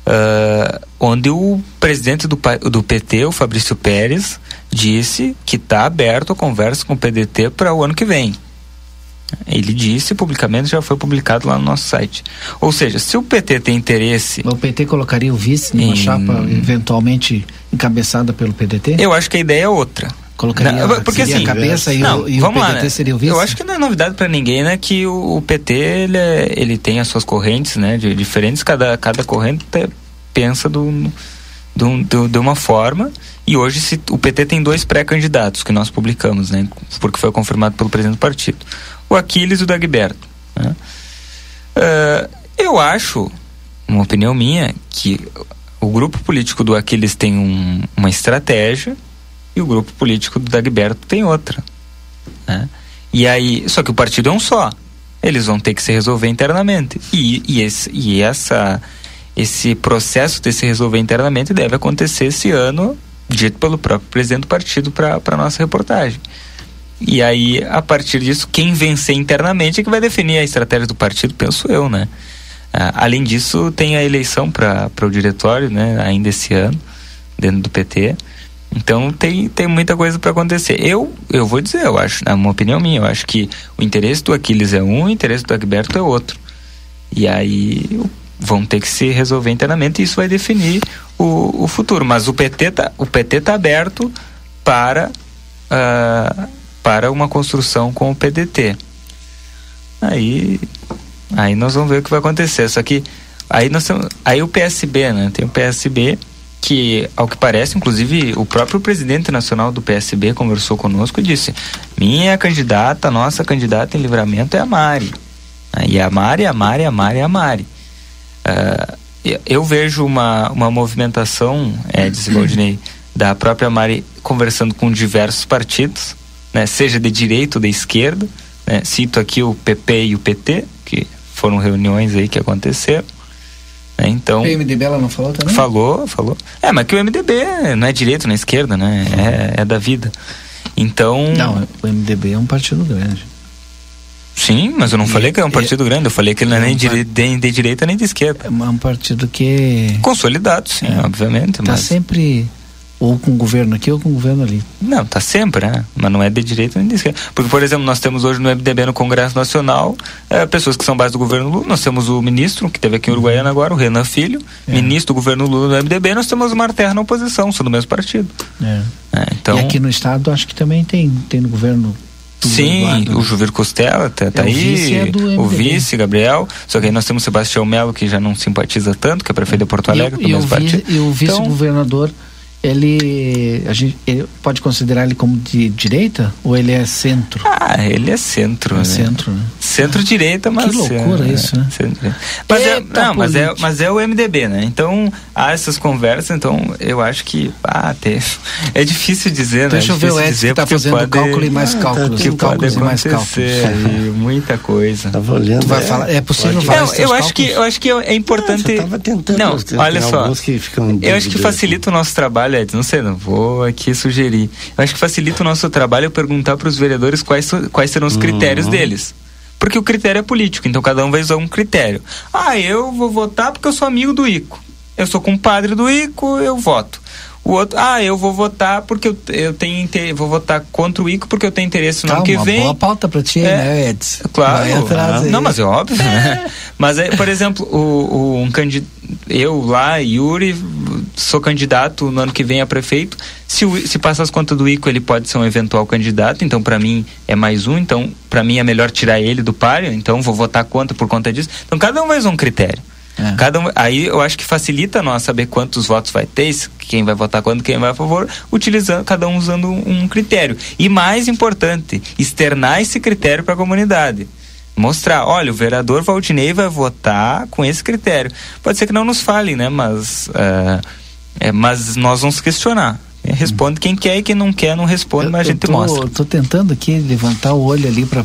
eh, onde o presidente do, do PT, o Fabrício Pérez, disse que está aberto a conversa com o PDT para o ano que vem. Ele disse publicamente, já foi publicado lá no nosso site. Ou seja, se o PT tem interesse. O PT colocaria o vice numa Em- chapa eventualmente encabeçada pelo PDT? Eu acho que a ideia é outra. Colocaria- Não, porque assim, a cabeça e o- e o vamos lá, PDT né? seria o vice? Eu acho que não é novidade para ninguém, né, que o, o PT ele, é- ele tem as suas correntes, né, de, diferentes. Cada cada corrente te- pensa do, do, do- de uma forma. E hoje se, o PT tem dois pré-candidatos que nós publicamos, né, porque foi confirmado pelo presidente do partido, o Aquiles e o Dagberto. Né? Ah, eu acho, uma opinião minha, que o grupo político do Aquiles tem um- uma estratégia e o grupo político do Dagberto tem outra. né? E aí, só que o partido é um só. Eles vão ter que se resolver internamente. E, e, esse, e essa, esse processo de se resolver internamente deve acontecer esse ano, dito pelo próprio presidente do partido para a nossa reportagem. E aí, a partir disso, quem vencer internamente é que vai definir a estratégia do partido, penso eu, né? Ah, além disso, tem a eleição para o diretório, né? Ainda esse ano, dentro do PT. Então tem, tem muita coisa para acontecer. Eu eu vou dizer, eu acho, na uma opinião minha, eu acho que o interesse do Aquiles é um, o interesse do Agberto é outro. E aí vão ter que se resolver internamente e isso vai definir o, o futuro. Mas o PT tá, o PT tá aberto para ah, para uma construção com o PDT. Aí aí nós vamos ver o que vai acontecer. Só que aí nós temos, aí o PSB, né? Tem o PSB que, ao que parece, inclusive o próprio presidente nacional do PSB conversou conosco e disse: minha candidata, nossa candidata em livramento é a Mari. E a Mari, a Mari, a Mari, a Mari. Ah, eu- vejo uma, uma movimentação, é, disse Valdinei, da própria Mari conversando com diversos partidos, né, seja de direita ou de esquerda. né, cito aqui o PP e o PT, que foram reuniões aí que aconteceram. né, então, O PMDB ela não falou também? Falou, falou. É, mas que o MDB não é direita nem esquerda, né? É, é da vida. Então. Não, o MDB é um partido grande. Sim, mas eu não falei que é um partido grande, eu falei que ele não é nem dire- de, de direita nem de esquerda. É um partido que. Consolidado, sim, obviamente. Tá mas... sempre ou com o governo aqui ou com o governo ali. Não, tá sempre, né? Mas não é de direita nem de esquerda. Porque, por exemplo, nós temos hoje no MDB no Congresso Nacional eh, pessoas que são base do governo Lula. Nós temos o ministro, que teve aqui em Uruguaiana agora, o Renan Filho, É. ministro do governo Lula no MDB. Nós temos o Marterra na oposição, são do mesmo partido. É. É, então... E aqui no estado acho que também tem, tem no governo. Sim, Eduardo, o? Juvir Costela tá, tá É, o aí, vice é o vice, Gabriel, só que aí nós temos Sebastião Melo, que já não simpatiza tanto, que é prefeito de Porto Alegre, E, o- e, vi- e o Então, vice-governador, ele, a gente ele pode considerar ele como de direita ou ele é centro? Ah, ele é centro, É né? centro, né? Centro-direita, mas... Que loucura é, isso, né? centro- Mas, é, não, mas, é, mas é o MDB, né? Então, há essas conversas, então eu acho que, ah, tem, é difícil dizer, né? Deixa é eu ver o Edson dizer que tá fazendo pode- cálculo e mais Ah, cálculos, que e cálculos pode e mais cálculos. aí, muita coisa. Tava olhando. Tu vai falar- é possível vários Não, eu acho que eu acho que é importante. tava tentando, não, olha só. eu acho que dúvida, facilita o nosso trabalho, Edson. Não sei, não vou aqui sugerir. Eu acho que facilita o nosso trabalho perguntar para os vereadores quais, quais serão os critérios Uhum. deles. Porque o critério é político, então cada um vai usar um critério. Ah, eu vou votar porque eu sou amigo do Ico. Eu sou compadre do Ico, eu voto. O outro, ah, eu vou votar porque eu, eu tenho vou votar contra o Ico porque eu tenho interesse no ano que uma vem. boa pauta pra ti, É. né, Edson? Claro. Aí. Não, mas é óbvio, né? Mas, é, por exemplo, o, o- um eu lá, Yuri, sou candidato no ano que vem a prefeito. Se, o, se passar as contas do ICO, ele pode ser um eventual candidato. Então, para mim, é mais um. Então, para mim, é melhor tirar ele do páreo. Então, vou votar contra por conta disso. Então, cada um usar um critério. É. Cada um, aí eu acho que facilita nós saber quantos votos vai ter, quem vai votar quando, quem vai a favor, utilizando cada um usando um, critério. E mais importante, externar esse critério para a comunidade. mostrar, olha, o vereador Valdinei vai votar com esse critério. Pode ser que não nos falem, né? Mas, uh, é, mas nós vamos questionar. Responde quem quer e quem não quer não responde, eu, mas a gente tô, mostra. Tô tentando aqui levantar o olho ali para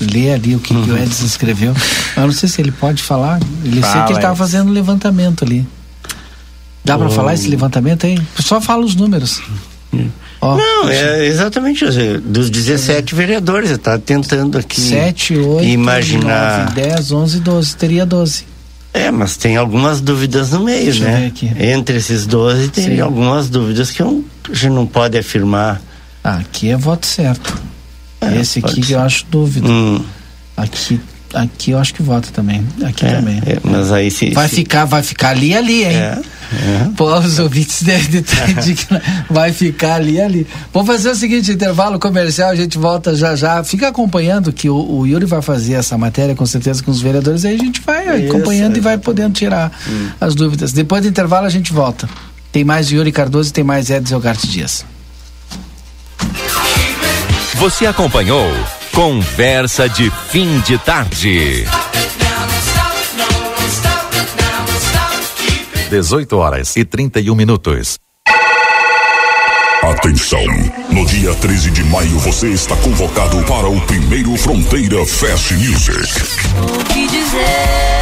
ler ali o que, uhum. que o uhum. Edson escreveu. Eu não sei se ele pode falar. Ele Fala, sei que ele estava fazendo um levantamento ali. Dá para falar esse levantamento aí? Só fala os números. Oh, não, é exatamente dos 17 vereadores, eu estava tentando aqui 7, 8, imaginar 9, 10, 11, 12, teria 12. É, mas tem algumas dúvidas no meio, Deixa né? Entre esses 12 tem Sim. algumas dúvidas que eu, a gente não pode afirmar. Ah, aqui é voto certo. É, Esse aqui que eu acho dúvida. Hum. Aqui aqui eu acho que vota também. Aqui é, também. É, mas aí se, vai se... ficar, vai ficar ali ali, hein? É, é. Pô, os ouvintes devem entender que vai ficar ali ali. Vamos fazer o seguinte, intervalo comercial, a gente volta já já. Fica acompanhando que o, o Yuri vai fazer essa matéria com certeza com os vereadores, aí a gente vai Isso, acompanhando e vai podendo tirar hum. as dúvidas. Depois do intervalo a gente volta. Tem mais Yuri Cardoso e tem mais Edson Elgarte Dias. Você acompanhou Conversa de fim de tarde. 18 horas e 31 minutos. Atenção! No dia 13 de maio você está convocado para o primeiro Fronteira Fest Music. O que dizer?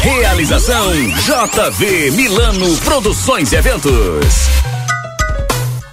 Realização JV Milano Produções e Eventos.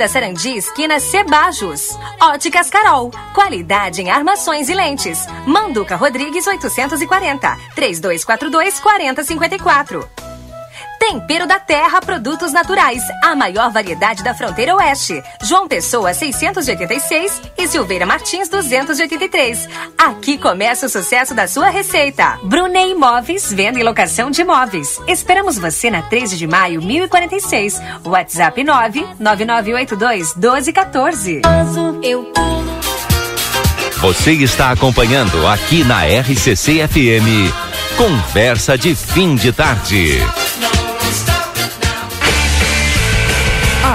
Avenida Sarandi, esquina Cebajos. Óticas Carol, qualidade em armações e lentes. Manduca Rodrigues 840, 3242 4054. Tempero da Terra Produtos Naturais, a maior variedade da fronteira oeste. João Pessoa 686 e Silveira Martins 283. Aqui começa o sucesso da sua receita. Brunei Imóveis, venda e locação de imóveis. Esperamos você na 13 de maio, 1046. WhatsApp 99982 1214. Eu Você está acompanhando aqui na RCC FM. Conversa de fim de tarde.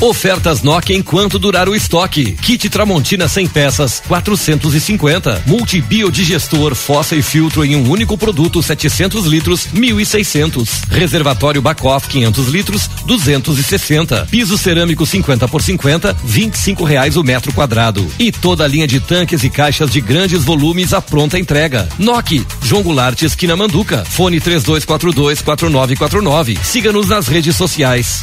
Ofertas Nokia enquanto durar o estoque. Kit Tramontina 100 peças, 450. Multibiodigestor, fossa e filtro em um único produto, 700 litros, 1.600. Reservatório Bacoff 500 litros, 260. Piso cerâmico 50 por 50, 25 reais o metro quadrado. E toda a linha de tanques e caixas de grandes volumes à pronta entrega. Nokia, João Goulart, esquina Manduca. Fone 3242 4949. Siga-nos nas redes sociais.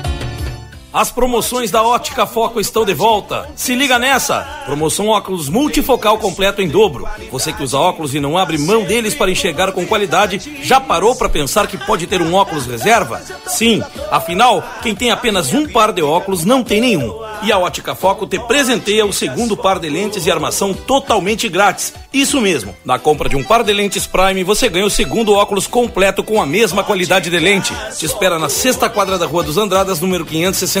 As promoções da Ótica Foco estão de volta. Se liga nessa! Promoção óculos multifocal completo em dobro. Você que usa óculos e não abre mão deles para enxergar com qualidade, já parou para pensar que pode ter um óculos reserva? Sim, afinal, quem tem apenas um par de óculos não tem nenhum. E a Ótica Foco te presenteia o segundo par de lentes e armação totalmente grátis. Isso mesmo, na compra de um par de lentes Prime, você ganha o segundo óculos completo com a mesma qualidade de lente. Te espera na sexta quadra da Rua dos Andradas, número 560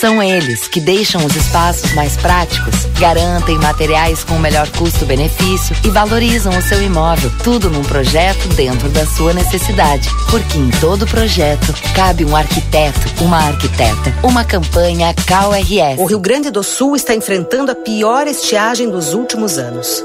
São eles que deixam os espaços mais práticos, garantem materiais com o melhor custo-benefício e valorizam o seu imóvel. Tudo num projeto dentro da sua necessidade. Porque em todo projeto cabe um arquiteto, uma arquiteta. Uma campanha CalRS. O Rio Grande do Sul está enfrentando a pior estiagem dos últimos anos.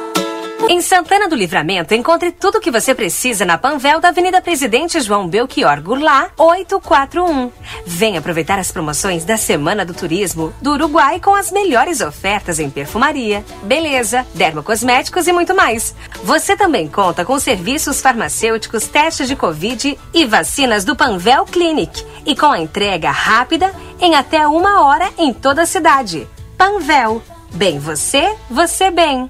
Em Santana do Livramento, encontre tudo o que você precisa na Panvel da Avenida Presidente João Belchior Goulart, 841. Venha aproveitar as promoções da Semana do Turismo do Uruguai com as melhores ofertas em perfumaria, beleza, dermocosméticos e muito mais. Você também conta com serviços farmacêuticos, testes de Covid e vacinas do Panvel Clinic. E com a entrega rápida em até uma hora em toda a cidade. Panvel. Bem você, você bem.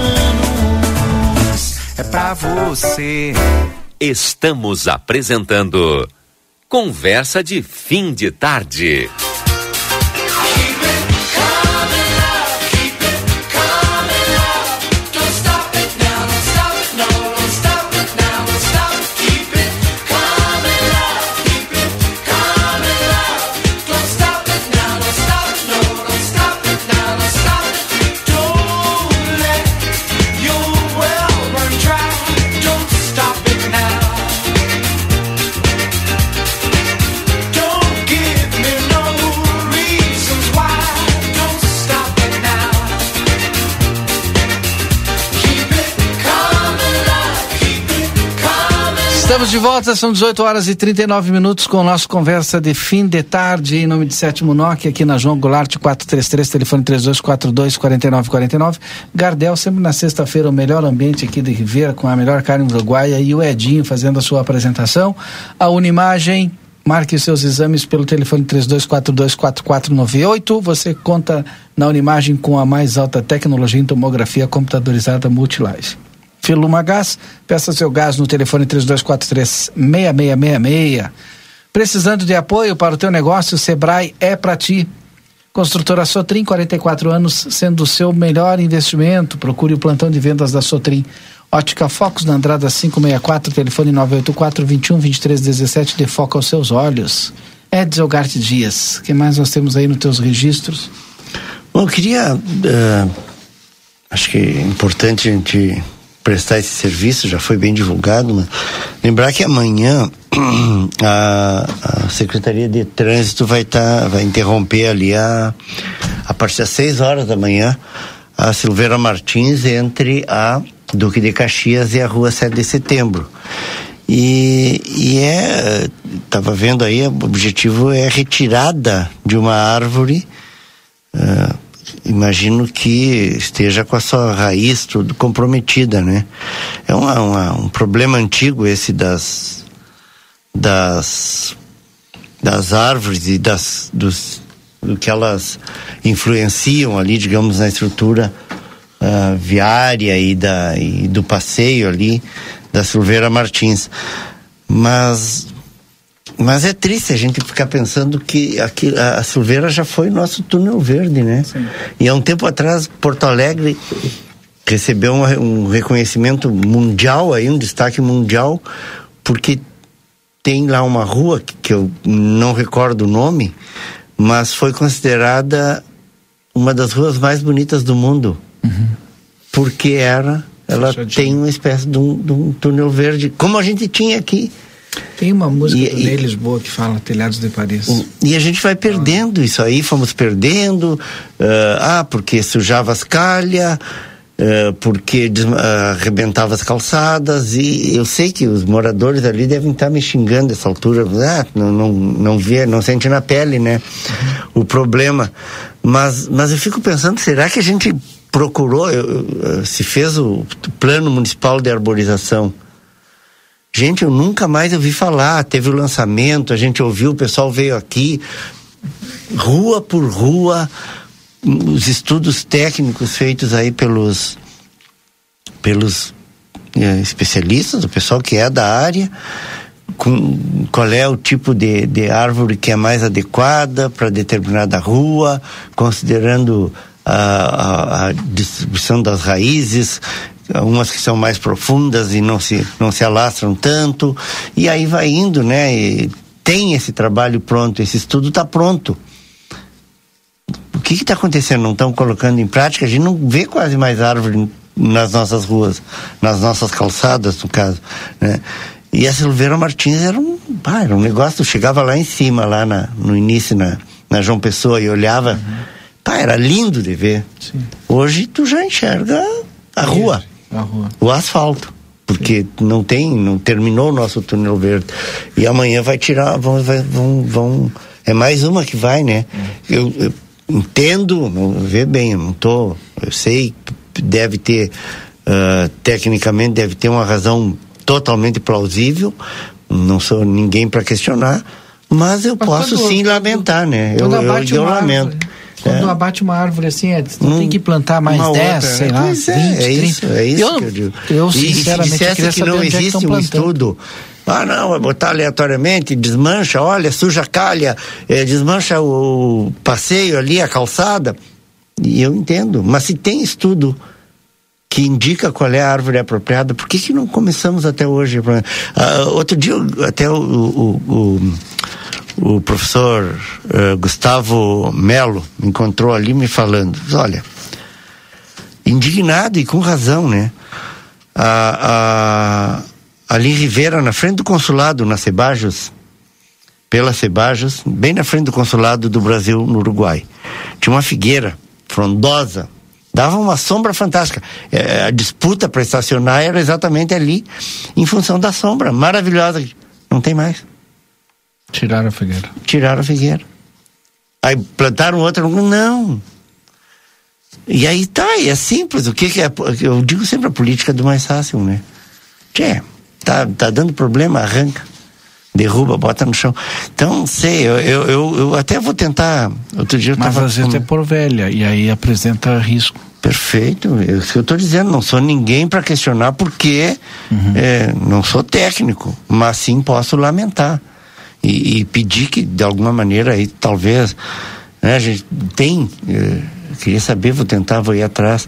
é pra você. Estamos apresentando Conversa de Fim de Tarde. Estamos de volta, são 18 horas e 39 minutos com o nosso conversa de fim de tarde em nome de Sétimo Nokia, aqui na João Goulart 433, telefone 3242 4949. Gardel, sempre na sexta-feira, o melhor ambiente aqui de Ribeira, com a melhor carne uruguaia e o Edinho fazendo a sua apresentação. A Unimagem, marque seus exames pelo telefone 32424498. Você conta na Unimagem com a mais alta tecnologia em tomografia computadorizada Multilife. Filuma Gás, peça seu gás no telefone 3243-6666. Precisando de apoio para o teu negócio, o Sebrae é para ti. Construtora Sotrim, 44 anos, sendo o seu melhor investimento. Procure o plantão de vendas da Sotrim. Ótica Focus na Andrada 564, telefone 984 21 23 17, de foco aos seus olhos. Edson Garte Dias, o que mais nós temos aí nos teus registros? Bom, eu queria. Uh, acho que é importante a gente prestar esse serviço, já foi bem divulgado, mas lembrar que amanhã a, a Secretaria de Trânsito vai estar, tá, vai interromper ali a, a partir das 6 horas da manhã a Silveira Martins entre a Duque de Caxias e a Rua 7 de Setembro. E, e é, estava vendo aí, o objetivo é retirada de uma árvore uh, imagino que esteja com a sua raiz tudo comprometida, né? É uma, uma, um problema antigo esse das das das árvores e das dos do que elas influenciam ali, digamos, na estrutura uh, viária e da e do passeio ali da Silveira Martins. Mas mas é triste a gente ficar pensando que aqui, a, Silveira já foi nosso túnel verde, né? Sim. E há um tempo atrás, Porto Alegre recebeu um, um reconhecimento mundial, aí, um destaque mundial, porque tem lá uma rua que, que eu não recordo o nome, mas foi considerada uma das ruas mais bonitas do mundo. Uhum. Porque era, ela tem uma espécie de um, de um túnel verde, como a gente tinha aqui. Tem uma música e, do Ney Lisboa que fala Telhados de Paris. E a gente vai perdendo ah. isso aí, fomos perdendo. Uh, ah, porque sujava as calhas, uh, porque des, uh, arrebentava as calçadas. E eu sei que os moradores ali devem estar me xingando essa altura. Ah, não, não, não vê, não sente na pele, né? Uhum. O problema. Mas, mas eu fico pensando, será que a gente procurou, se fez o plano municipal de arborização? Gente, eu nunca mais ouvi falar. Teve o lançamento, a gente ouviu, o pessoal veio aqui, rua por rua, os estudos técnicos feitos aí pelos pelos é, especialistas, o pessoal que é da área, com, qual é o tipo de, de árvore que é mais adequada para determinada rua, considerando a, a, a, distribuição das raízes, umas que são mais profundas e não se, não se alastram tanto, e aí vai indo, né? E tem esse trabalho pronto, esse estudo está pronto. O que está acontecendo? Não estão colocando em prática? A gente não vê quase mais árvore nas nossas ruas, nas nossas calçadas, no caso, né? E a Silveira Martins era um, pá, era um negócio, chegava lá em cima, lá na, no início, na, na João Pessoa, e olhava, uhum. pá, era lindo de ver. Sim. Hoje tu já enxerga a rua o asfalto. Porque não tem, não terminou o nosso túnel verde. E amanhã vai tirar, vão, vão, vão É mais uma que vai, né? Eu, eu entendo, vê bem, eu não tô. Eu sei que deve ter, uh, tecnicamente, deve ter uma razão totalmente plausível. Não sou ninguém para questionar, mas eu mas posso sim lamentar, né? Eu, eu, eu lamento. Árvore, quando é. abate uma árvore assim, é, hum, tem que plantar mais 10, sei lá, pois 20, é, é isso, é isso eu, que eu digo. Eu, sinceramente, e, se que não é existe um estudo ah, não, vai botar aleatoriamente, desmancha, olha, suja a calha, é, desmancha o passeio ali, a calçada. E eu entendo, mas se tem estudo que indica qual é a árvore apropriada, por que, que não começamos até hoje? Uh, outro dia, até o, o, o, o professor uh, Gustavo Melo me encontrou ali me falando, olha, indignado e com razão, né? A, ali em Rivera, na frente do consulado, na Cebajos, pela Cebajos, bem na frente do consulado do Brasil no Uruguai. Tinha uma figueira frondosa, dava uma sombra fantástica. É, a disputa para estacionar era exatamente ali, em função da sombra maravilhosa. Não tem mais. Tiraram a figueira. Tiraram a figueira. Aí plantaram outra, não. E aí tá, e é simples. O que, que é? Eu digo sempre a política do mais fácil, né? Tchê, Tá, tá dando problema, arranca. Derruba, bota no chão. Então, sei, eu, eu, eu, eu até vou tentar. Outro dia eu Mas tava às vezes é por velha, e aí apresenta risco. Perfeito, é isso que eu estou dizendo, não sou ninguém para questionar porque uhum. é, não sou técnico, mas sim posso lamentar e, e, pedir que de alguma maneira aí talvez né, a gente tem, é, queria saber, vou tentar, vou ir atrás,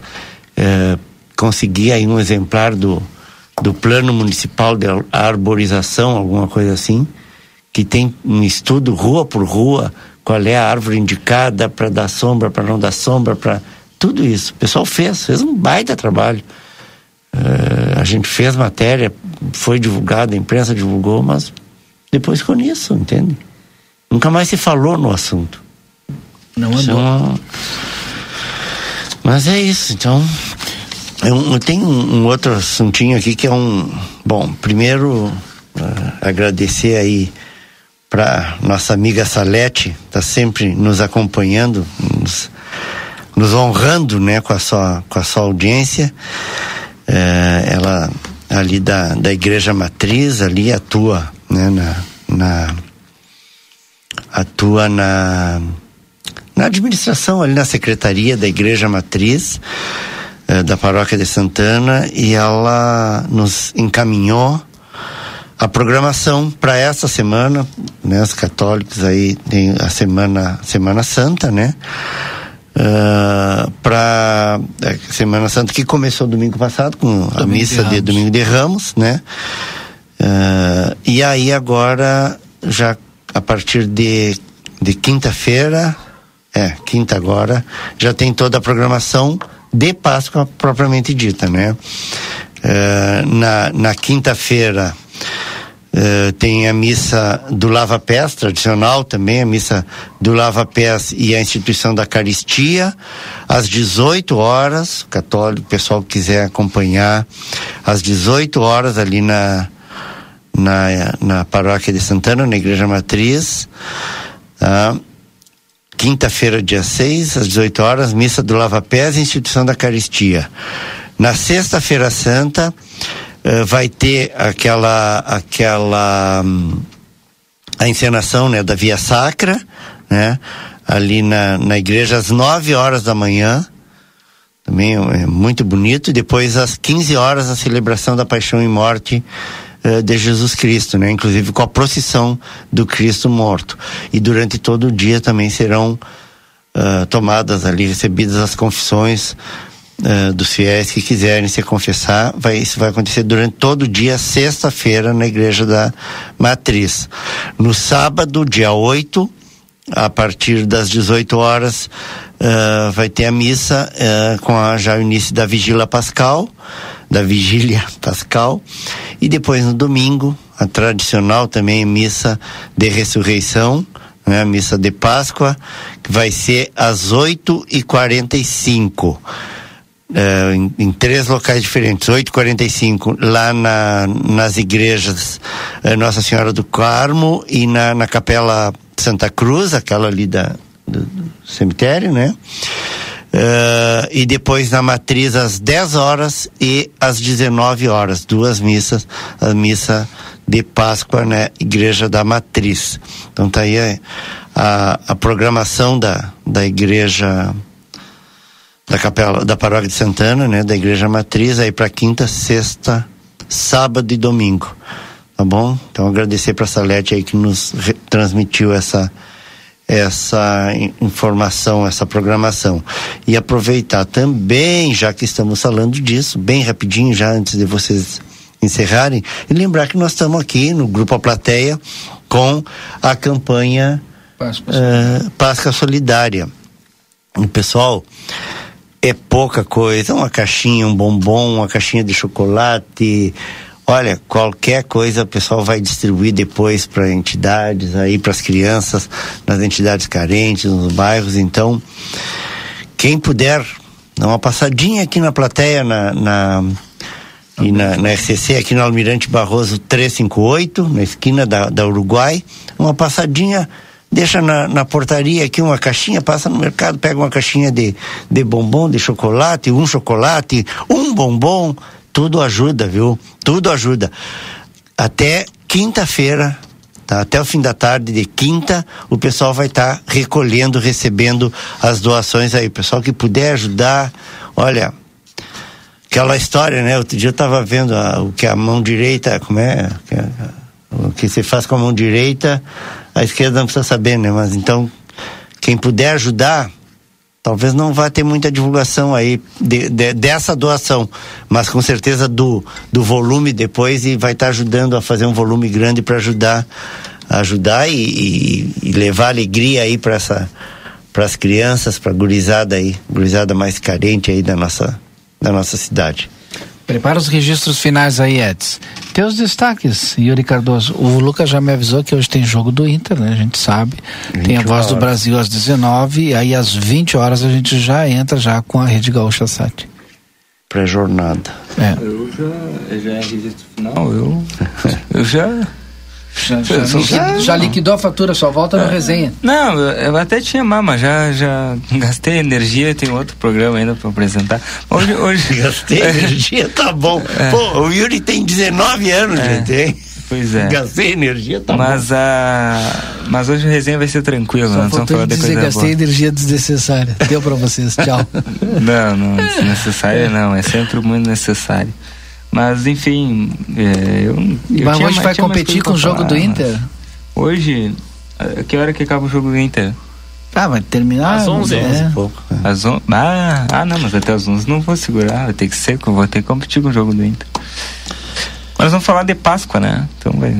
é, conseguir aí um exemplar do do plano municipal de arborização, alguma coisa assim, que tem um estudo rua por rua, qual é a árvore indicada para dar sombra, para não dar sombra, para tudo isso. O pessoal fez, fez um baita trabalho. Uh, a gente fez matéria, foi divulgada, a imprensa divulgou, mas depois com isso, entende? Nunca mais se falou no assunto. Não andou. Então, mas é isso, então eu, tenho um, um, outro assuntinho aqui que é um. Bom, primeiro, uh, agradecer aí para nossa amiga Salete, está sempre nos acompanhando, nos, nos, honrando né, com, a sua, com a sua audiência. Uh, ela ali da, da Igreja Matriz, ali atua né, na, na atua na, na administração, ali na secretaria da Igreja Matriz. Eh, da paróquia de Santana e ela nos encaminhou a programação para essa semana, né? Os católicos aí tem a semana Semana Santa, né? Uh, para a Semana Santa que começou domingo passado com domingo a missa de, de, Domingo de Ramos, né? Uh, e aí agora já a partir de, de quinta-feira, é quinta agora, já tem toda a programação de Páscoa propriamente dita, né? Uh, na na quinta-feira uh, tem a missa do Lava Pés, tradicional também, a missa do Lava Pés e a instituição da Caristia, às 18 horas, católico, pessoal que quiser acompanhar, às 18 horas ali na, na, na paróquia de Santana, na Igreja Matriz. Tá? Quinta-feira, dia 6, às 18 horas, missa do Lava Pés instituição da Caristia. Na sexta-feira santa, uh, vai ter aquela, aquela, um, a encenação, né, da Via Sacra, né, ali na, na igreja às 9 horas da manhã, também é muito bonito, depois às 15 horas a celebração da paixão e morte eh, de Jesus Cristo, né? Inclusive com a procissão do Cristo morto. E durante todo o dia também serão uh, tomadas ali, recebidas as confissões uh, dos fiéis que quiserem se confessar. Vai, isso vai acontecer durante todo o dia, sexta-feira, na igreja da Matriz. No sábado, dia 8, a partir das 18 horas, uh, vai ter a missa com a, já o início da Vigília Pascal da vigília pascal e depois no domingo a tradicional também missa de ressurreição né, a missa de Páscoa que vai ser às oito e quarenta e cinco Uh, em, em, três locais diferentes, 8h45 lá na, nas igrejas uh, Nossa Senhora do Carmo e na, na Capela Santa Cruz, aquela ali da, do, do cemitério, né? Uh, e depois na matriz às 10 horas e às 19 horas, duas missas, a missa de Páscoa né? Igreja da Matriz. Então tá aí a, a, a programação da, da igreja da capela da paróquia de Santana, né, da igreja matriz aí para quinta, sexta, sábado e domingo. Tá bom? Então agradecer para a Salete aí que nos transmitiu essa essa informação, essa programação. E aproveitar também, já que estamos falando disso, bem rapidinho já antes de vocês encerrarem, e lembrar que nós estamos aqui no grupo A Plateia com a campanha Páscoa, uh, Páscoa Solidária. O pessoal é pouca coisa, uma caixinha, um bombom, uma caixinha de chocolate, Olha, qualquer coisa o pessoal vai distribuir depois para entidades, aí para as crianças, nas entidades carentes, nos bairros. Então, quem puder, dar uma passadinha aqui na plateia, na, na e na, na RCC, aqui no Almirante Barroso 358, na esquina da, da Uruguai, uma passadinha deixa na, na, portaria aqui uma caixinha, passa no mercado, pega uma caixinha de, de bombom, de chocolate, um chocolate, um bombom, tudo ajuda, viu? Tudo ajuda. Até quinta-feira, tá? Até o fim da tarde de quinta, o pessoal vai estar tá recolhendo, recebendo as doações aí. O pessoal que puder ajudar, olha, aquela história, né? Outro dia eu estava vendo a, o que a mão direita, como é? O que se faz com a mão direita, a esquerda não precisa saber, né? Mas então, quem puder ajudar, talvez não vá ter muita divulgação aí de, de, dessa doação, mas com certeza do, do volume depois e vai estar tá ajudando a fazer um volume grande para ajudar ajudar e, e, e, levar alegria aí para essa para as crianças, para a gurizada aí, gurizada mais carente aí da nossa da nossa cidade. Prepara os registros finais aí, Eds. Teus destaques, Yuri Cardoso. O Lucas já me avisou que hoje tem jogo do Inter, né? A gente sabe. Tem a Voz horas. do Brasil às 19 e aí às 20 horas a gente já entra já com a Rede Gaúcha Sat. Pré-jornada. É. Eu já, já é registro final, eu, eu já já, já, já, já, liquidou a fatura, só volta no é. resenha. Não, eu até tinha mais, mas já, já gastei energia tem outro programa ainda para apresentar. Hoje, hoje... gastei energia, tá bom. É. Pô, o Yuri tem 19 anos, é. gente, hein? Pois é. Gastei energia, tá mas, bom. A... Mas hoje o resenha vai ser tranquilo, Só não vamos falar de coisa gastei boa. energia desnecessária. Deu para vocês, tchau. não, não, desnecessária não, é sempre muito necessário. Mas, enfim, é, eu, eu Mas hoje vai competir com o jogo falar, do Inter? Hoje, que hora que acaba o jogo do Inter? Ah, vai terminar às 11, é. pouco. É. Às on... ah, ah, não, mas até às 11 não vou segurar, vai ter que ser, vou ter que competir com o jogo do Inter. Mas vamos falar de Páscoa, né? Então vai,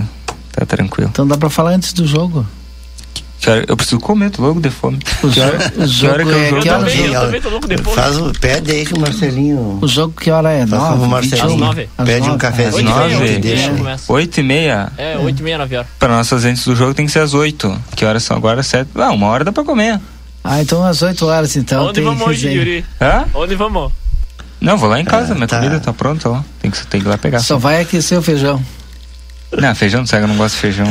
tá tranquilo. Então dá pra falar antes do jogo. Eu preciso comer, tô louco de fome. O jogo, o jogo é que hora? Eu, eu também tô louco de fome. Faz o, pede aí que o Marcelinho... O jogo que hora é? Nove? O Marcelinho. Nove. Pede um cafezinho. Nove? Deixa. Oito e meia? É, oito e meia, nove horas. Para nós antes do jogo tem que ser às oito. Que horas são agora? Sete. Ah, uma hora dá pra comer. Ah, então às oito horas então. Onde vamos hoje, Yuri? Hã? Onde vamos? Não, vou lá em casa, é, minha tá. comida tá pronta ó. Tem que, tem que ir lá pegar. Só vai aquecer o feijão. Não, feijão não segue, eu não gosto de feijão.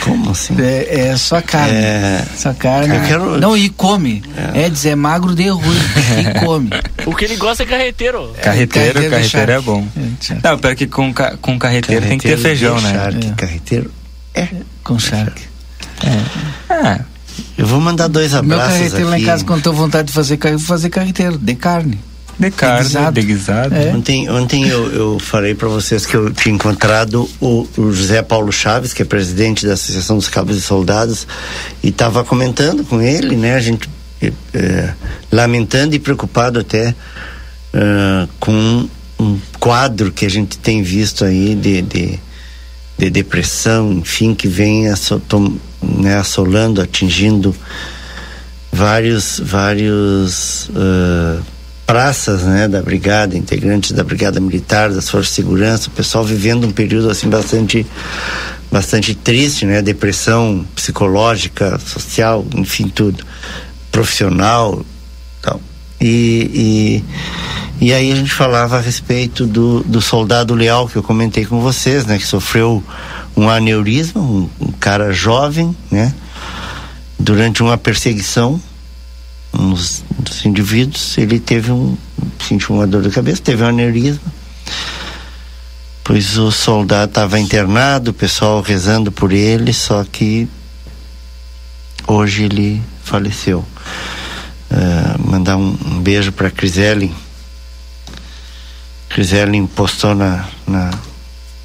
Como assim? É, é só carne. É... Só carne. Quero... Não, e come. É. é dizer magro de ruim. e come. O que ele gosta é carreteiro. Carreteiro, carreteiro, carreteiro é bom. É, não, pior que com, com carreteiro, carreteiro tem que ter feijão, né? Charque, é. Carreteiro é. Com charque. É. Ah. Eu vou mandar dois abraços. Meu carreteiro aqui. lá em casa, quando eu vontade de fazer carne, vou fazer carreteiro, de carne. De carne, de guisado. É. Ontem, ontem eu, eu falei para vocês que eu tinha encontrado o, o, José Paulo Chaves, que é presidente da Associação dos Cabos e Soldados, e estava comentando com ele, né? A gente é, lamentando e preocupado até uh, com um quadro que a gente tem visto aí de, de, de depressão, enfim, que vem né, assolando, atingindo vários vários uh, praças, né, da brigada, integrantes da brigada militar, das forças de segurança, o pessoal vivendo um período assim bastante bastante triste, né, depressão psicológica, social, enfim tudo, profissional, tal. E, e, E aí a gente falava a respeito do, do soldado leal que eu comentei com vocês, né? Que sofreu um aneurisma, um, um cara jovem, né? Durante uma perseguição, uns dos indivíduos, ele teve um, sentiu uma dor de cabeça, teve um aneurisma. Pois o soldado estava internado, o pessoal rezando por ele, só que hoje ele faleceu. Uh, mandar um, um beijo para Criselle. Criselle postou na, na,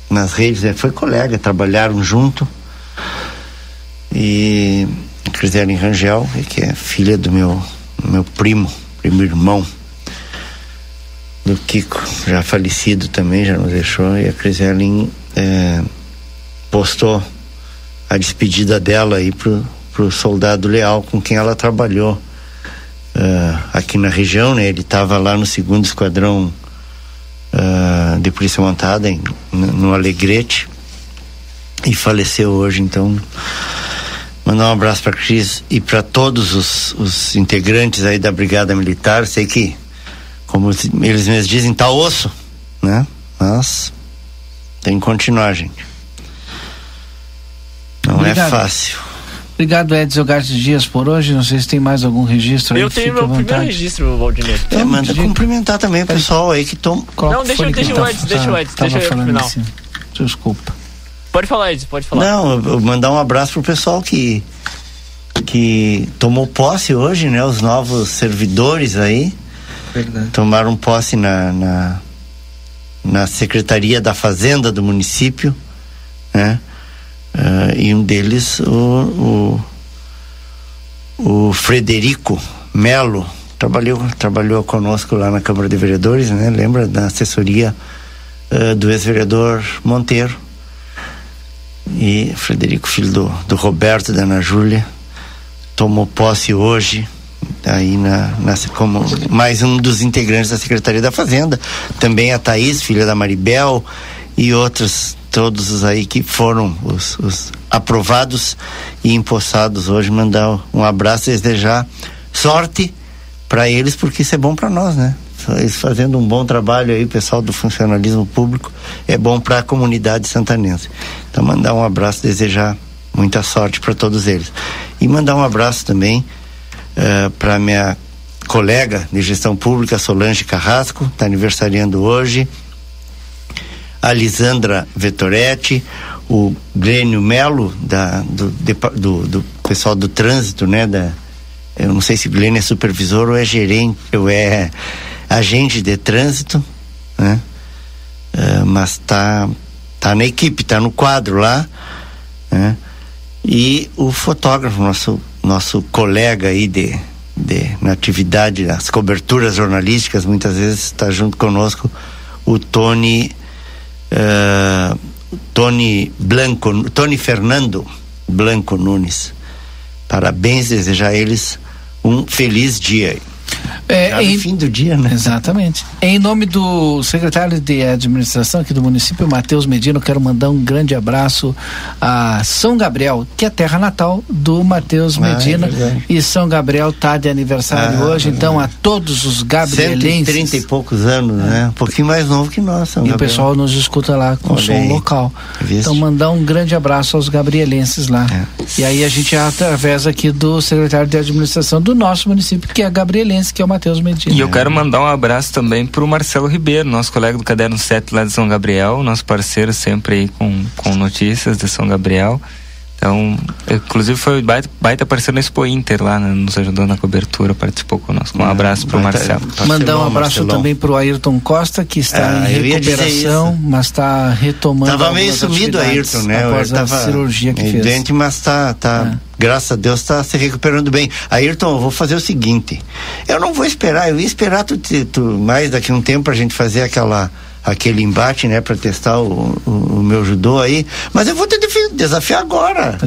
nas redes, né? foi colega, trabalharam junto. E Criselle Rangel, que é filha do meu, meu primo, primo irmão do Kiko, já falecido também, já nos deixou, e a Criselle é, postou a despedida dela aí pro, pro soldado leal com quem ela trabalhou uh, aqui na região, né? Ele estava lá no segundo esquadrão uh, de polícia montada em, no Alegrete e faleceu hoje, então mandar um abraço para Cris e para todos os, os integrantes aí da Brigada Militar. Sei que, como eles mesmos dizem, tá osso, né? Mas tem que continuar, gente. Não é Obrigado. é fácil. Obrigado, Edson Gartes Dias, por hoje. Não sei se tem mais algum registro aí. Eu tenho meu primeiro registro, Valdinei. É, manda cumprimentar também o pessoal aí que toma. Não, deixa, deixa o Edson, deixa o Edson, deixa eu no final. Assim. Desculpa. Pode falar, Edson, pode falar. Não, eu, eu mandar um abraço pro pessoal que que tomou posse hoje, né? Os novos servidores aí. Verdade. Tomaram posse na, na, na Secretaria da Fazenda do município, né? Uh, e um deles, o, o, o Frederico Melo, trabalhou, trabalhou conosco lá na Câmara de Vereadores, né? Lembra da assessoria uh, do ex-vereador Monteiro. E Frederico, filho do, do Roberto e da Ana Júlia, tomou posse hoje aí na, na, como mais um dos integrantes da Secretaria da Fazenda, também a Thaís, filha da Maribel, e outros, todos os aí que foram os, os aprovados e empossados hoje, mandar um abraço e desejar sorte para eles, porque isso é bom para nós, né? Eles fazendo um bom trabalho aí, pessoal do funcionalismo público, é bom para a comunidade santanense. Então, mandar um abraço, desejar muita sorte para todos eles. E mandar um abraço também uh, para minha colega de gestão pública, Solange Carrasco, está aniversariando hoje. A Lisandra Vettoretti, o Glênio Melo, da, do, de, do, do, pessoal do trânsito, né? Da, eu não sei se Glênio é supervisor ou é gerente, ou é agente de trânsito, né? Uh, mas tá, tá na equipe, tá no quadro lá, né? E o fotógrafo, nosso, nosso colega aí de, de, na atividade, nas coberturas jornalísticas, muitas vezes está junto conosco, o Tony, uh, Tony Blanco, Tony Fernando Blanco Nunes. Parabéns, desejar a eles um feliz dia. É, em, fim do dia, né? Exatamente. Em nome do secretário de administração aqui do município, Matheus Medina, eu quero mandar um grande abraço a São Gabriel, que é a terra natal do Matheus Medina. é e São Gabriel está de aniversário Ah, hoje, então a todos os gabrielenses. 130 e poucos anos, né? Um pouquinho mais novo que nós, São E o Gabriel. pessoal nos escuta lá com Olha som local. Viste? Então mandar um grande abraço aos gabrielenses lá. E aí a gente é através aqui do secretário de administração do nosso município, que é gabrielense, que é o Matheus Medina. E eu quero mandar um abraço também pro Marcelo Ribeiro, nosso colega do Caderno 7 lá de São Gabriel, nosso parceiro sempre aí com, com notícias de São Gabriel. Então, inclusive foi baita, baita parceiro na Expo Inter lá, né, nos ajudou na cobertura, participou conosco. Um abraço pro baita- Marcelo. Mandar um abraço também pro Ayrton Costa, que está eu em recuperação, mas está retomando. Tava meio sumido atividades Ayrton, né? Após Ele a tava cirurgia que fez. É. doente, mas tá, tá graças a Deus, tá se recuperando bem. Ayrton, eu vou fazer o seguinte: eu não vou esperar, eu ia esperar tu, tu mais daqui a um tempo pra gente fazer aquela aquele embate, né, para testar o, o, o meu judô aí, mas eu vou te desafiar agora.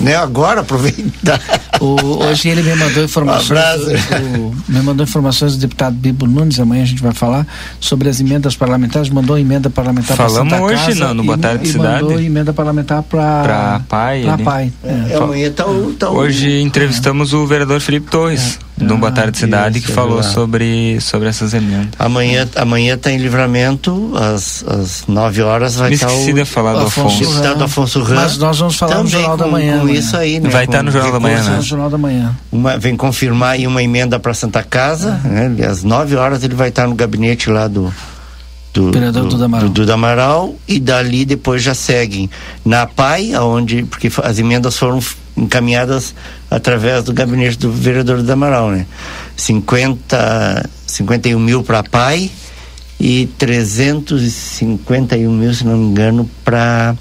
né? Agora, aproveitar. O, hoje ele me mandou informações. Um. O, me mandou informações do deputado Bibo Nunes, amanhã a gente vai falar sobre as emendas parlamentares, mandou emenda parlamentar para Falamos hoje Casa, não, no Boa Tarde e, Cidade. mandou emenda parlamentar para PAI. Pra PAI. É, é. Amanhã tá o, tá. Hoje entrevistamos é. o vereador Felipe Torres, é. Do Boa Tarde ah, Cidade, isso, que falou sobre, sobre essas emendas. Amanhã, amanhã tá em livramento, às, às 9 horas vai estar tá o... de falar do Afonso. Afonso. Tá do Afonso Ram. Mas nós vamos falar Também no Jornal com, da Manhã. Com isso aí, né? Vai estar tá no Jornal da Manhã, né? No Jornal da Manhã. Uma, vem confirmar aí uma emenda para Santa Casa, né? Às 9 horas ele vai estar no gabinete lá do do, do, do, Amaral. do, do Amaral e dali depois já seguem na PAI, aonde porque as emendas foram encaminhadas através do gabinete do vereador do Amaral, né? 50, 51 mil para a PAI e 351 mil, se não me engano, para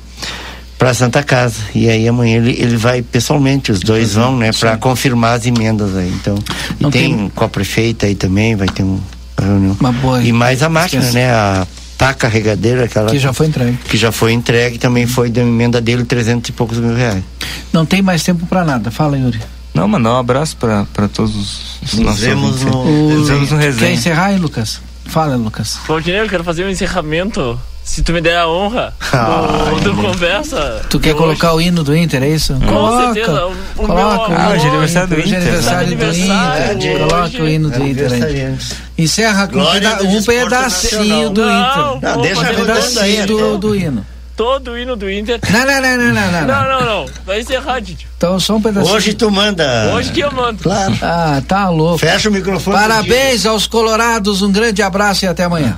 para Santa Casa. E aí amanhã ele, ele vai pessoalmente, os dois vão, né, para confirmar as emendas aí. Então, e tem, tem com a prefeita aí também, vai ter um reunião. Uma boa. E mais a máquina, né, a pá carregadeira, aquela que já foi entregue. Que já foi entregue, também foi da emenda dele 300 e poucos mil reais. Não tem mais tempo para nada. Fala, Yuri. Não, mandar um abraço para todos os Nos vemos no, Nos vemos no resenha. Quer encerrar aí, Lucas? Fala, Lucas. Claudinei, eu quero fazer um encerramento se tu me der a honra do, do conversa. Tu quer colocar hoje. o hino do Inter, é isso? Com coloca, certeza. O, o coloca meu o hino. aniversário do Inter. aniversário do Inter. Coloca o hino do Inter aí. Encerra com um pedacinho do Inter. Não, deixa um pedacinho do, do hino todo o hino do Inter. Não, não, não, não, não. Não, não, não. não. Vai encerrar, Didi. Então só um pedacinho. Hoje tu manda. Hoje que eu mando. Claro. Ah, tá louco. Fecha o microfone. Parabéns aos colorados, um grande abraço e até amanhã.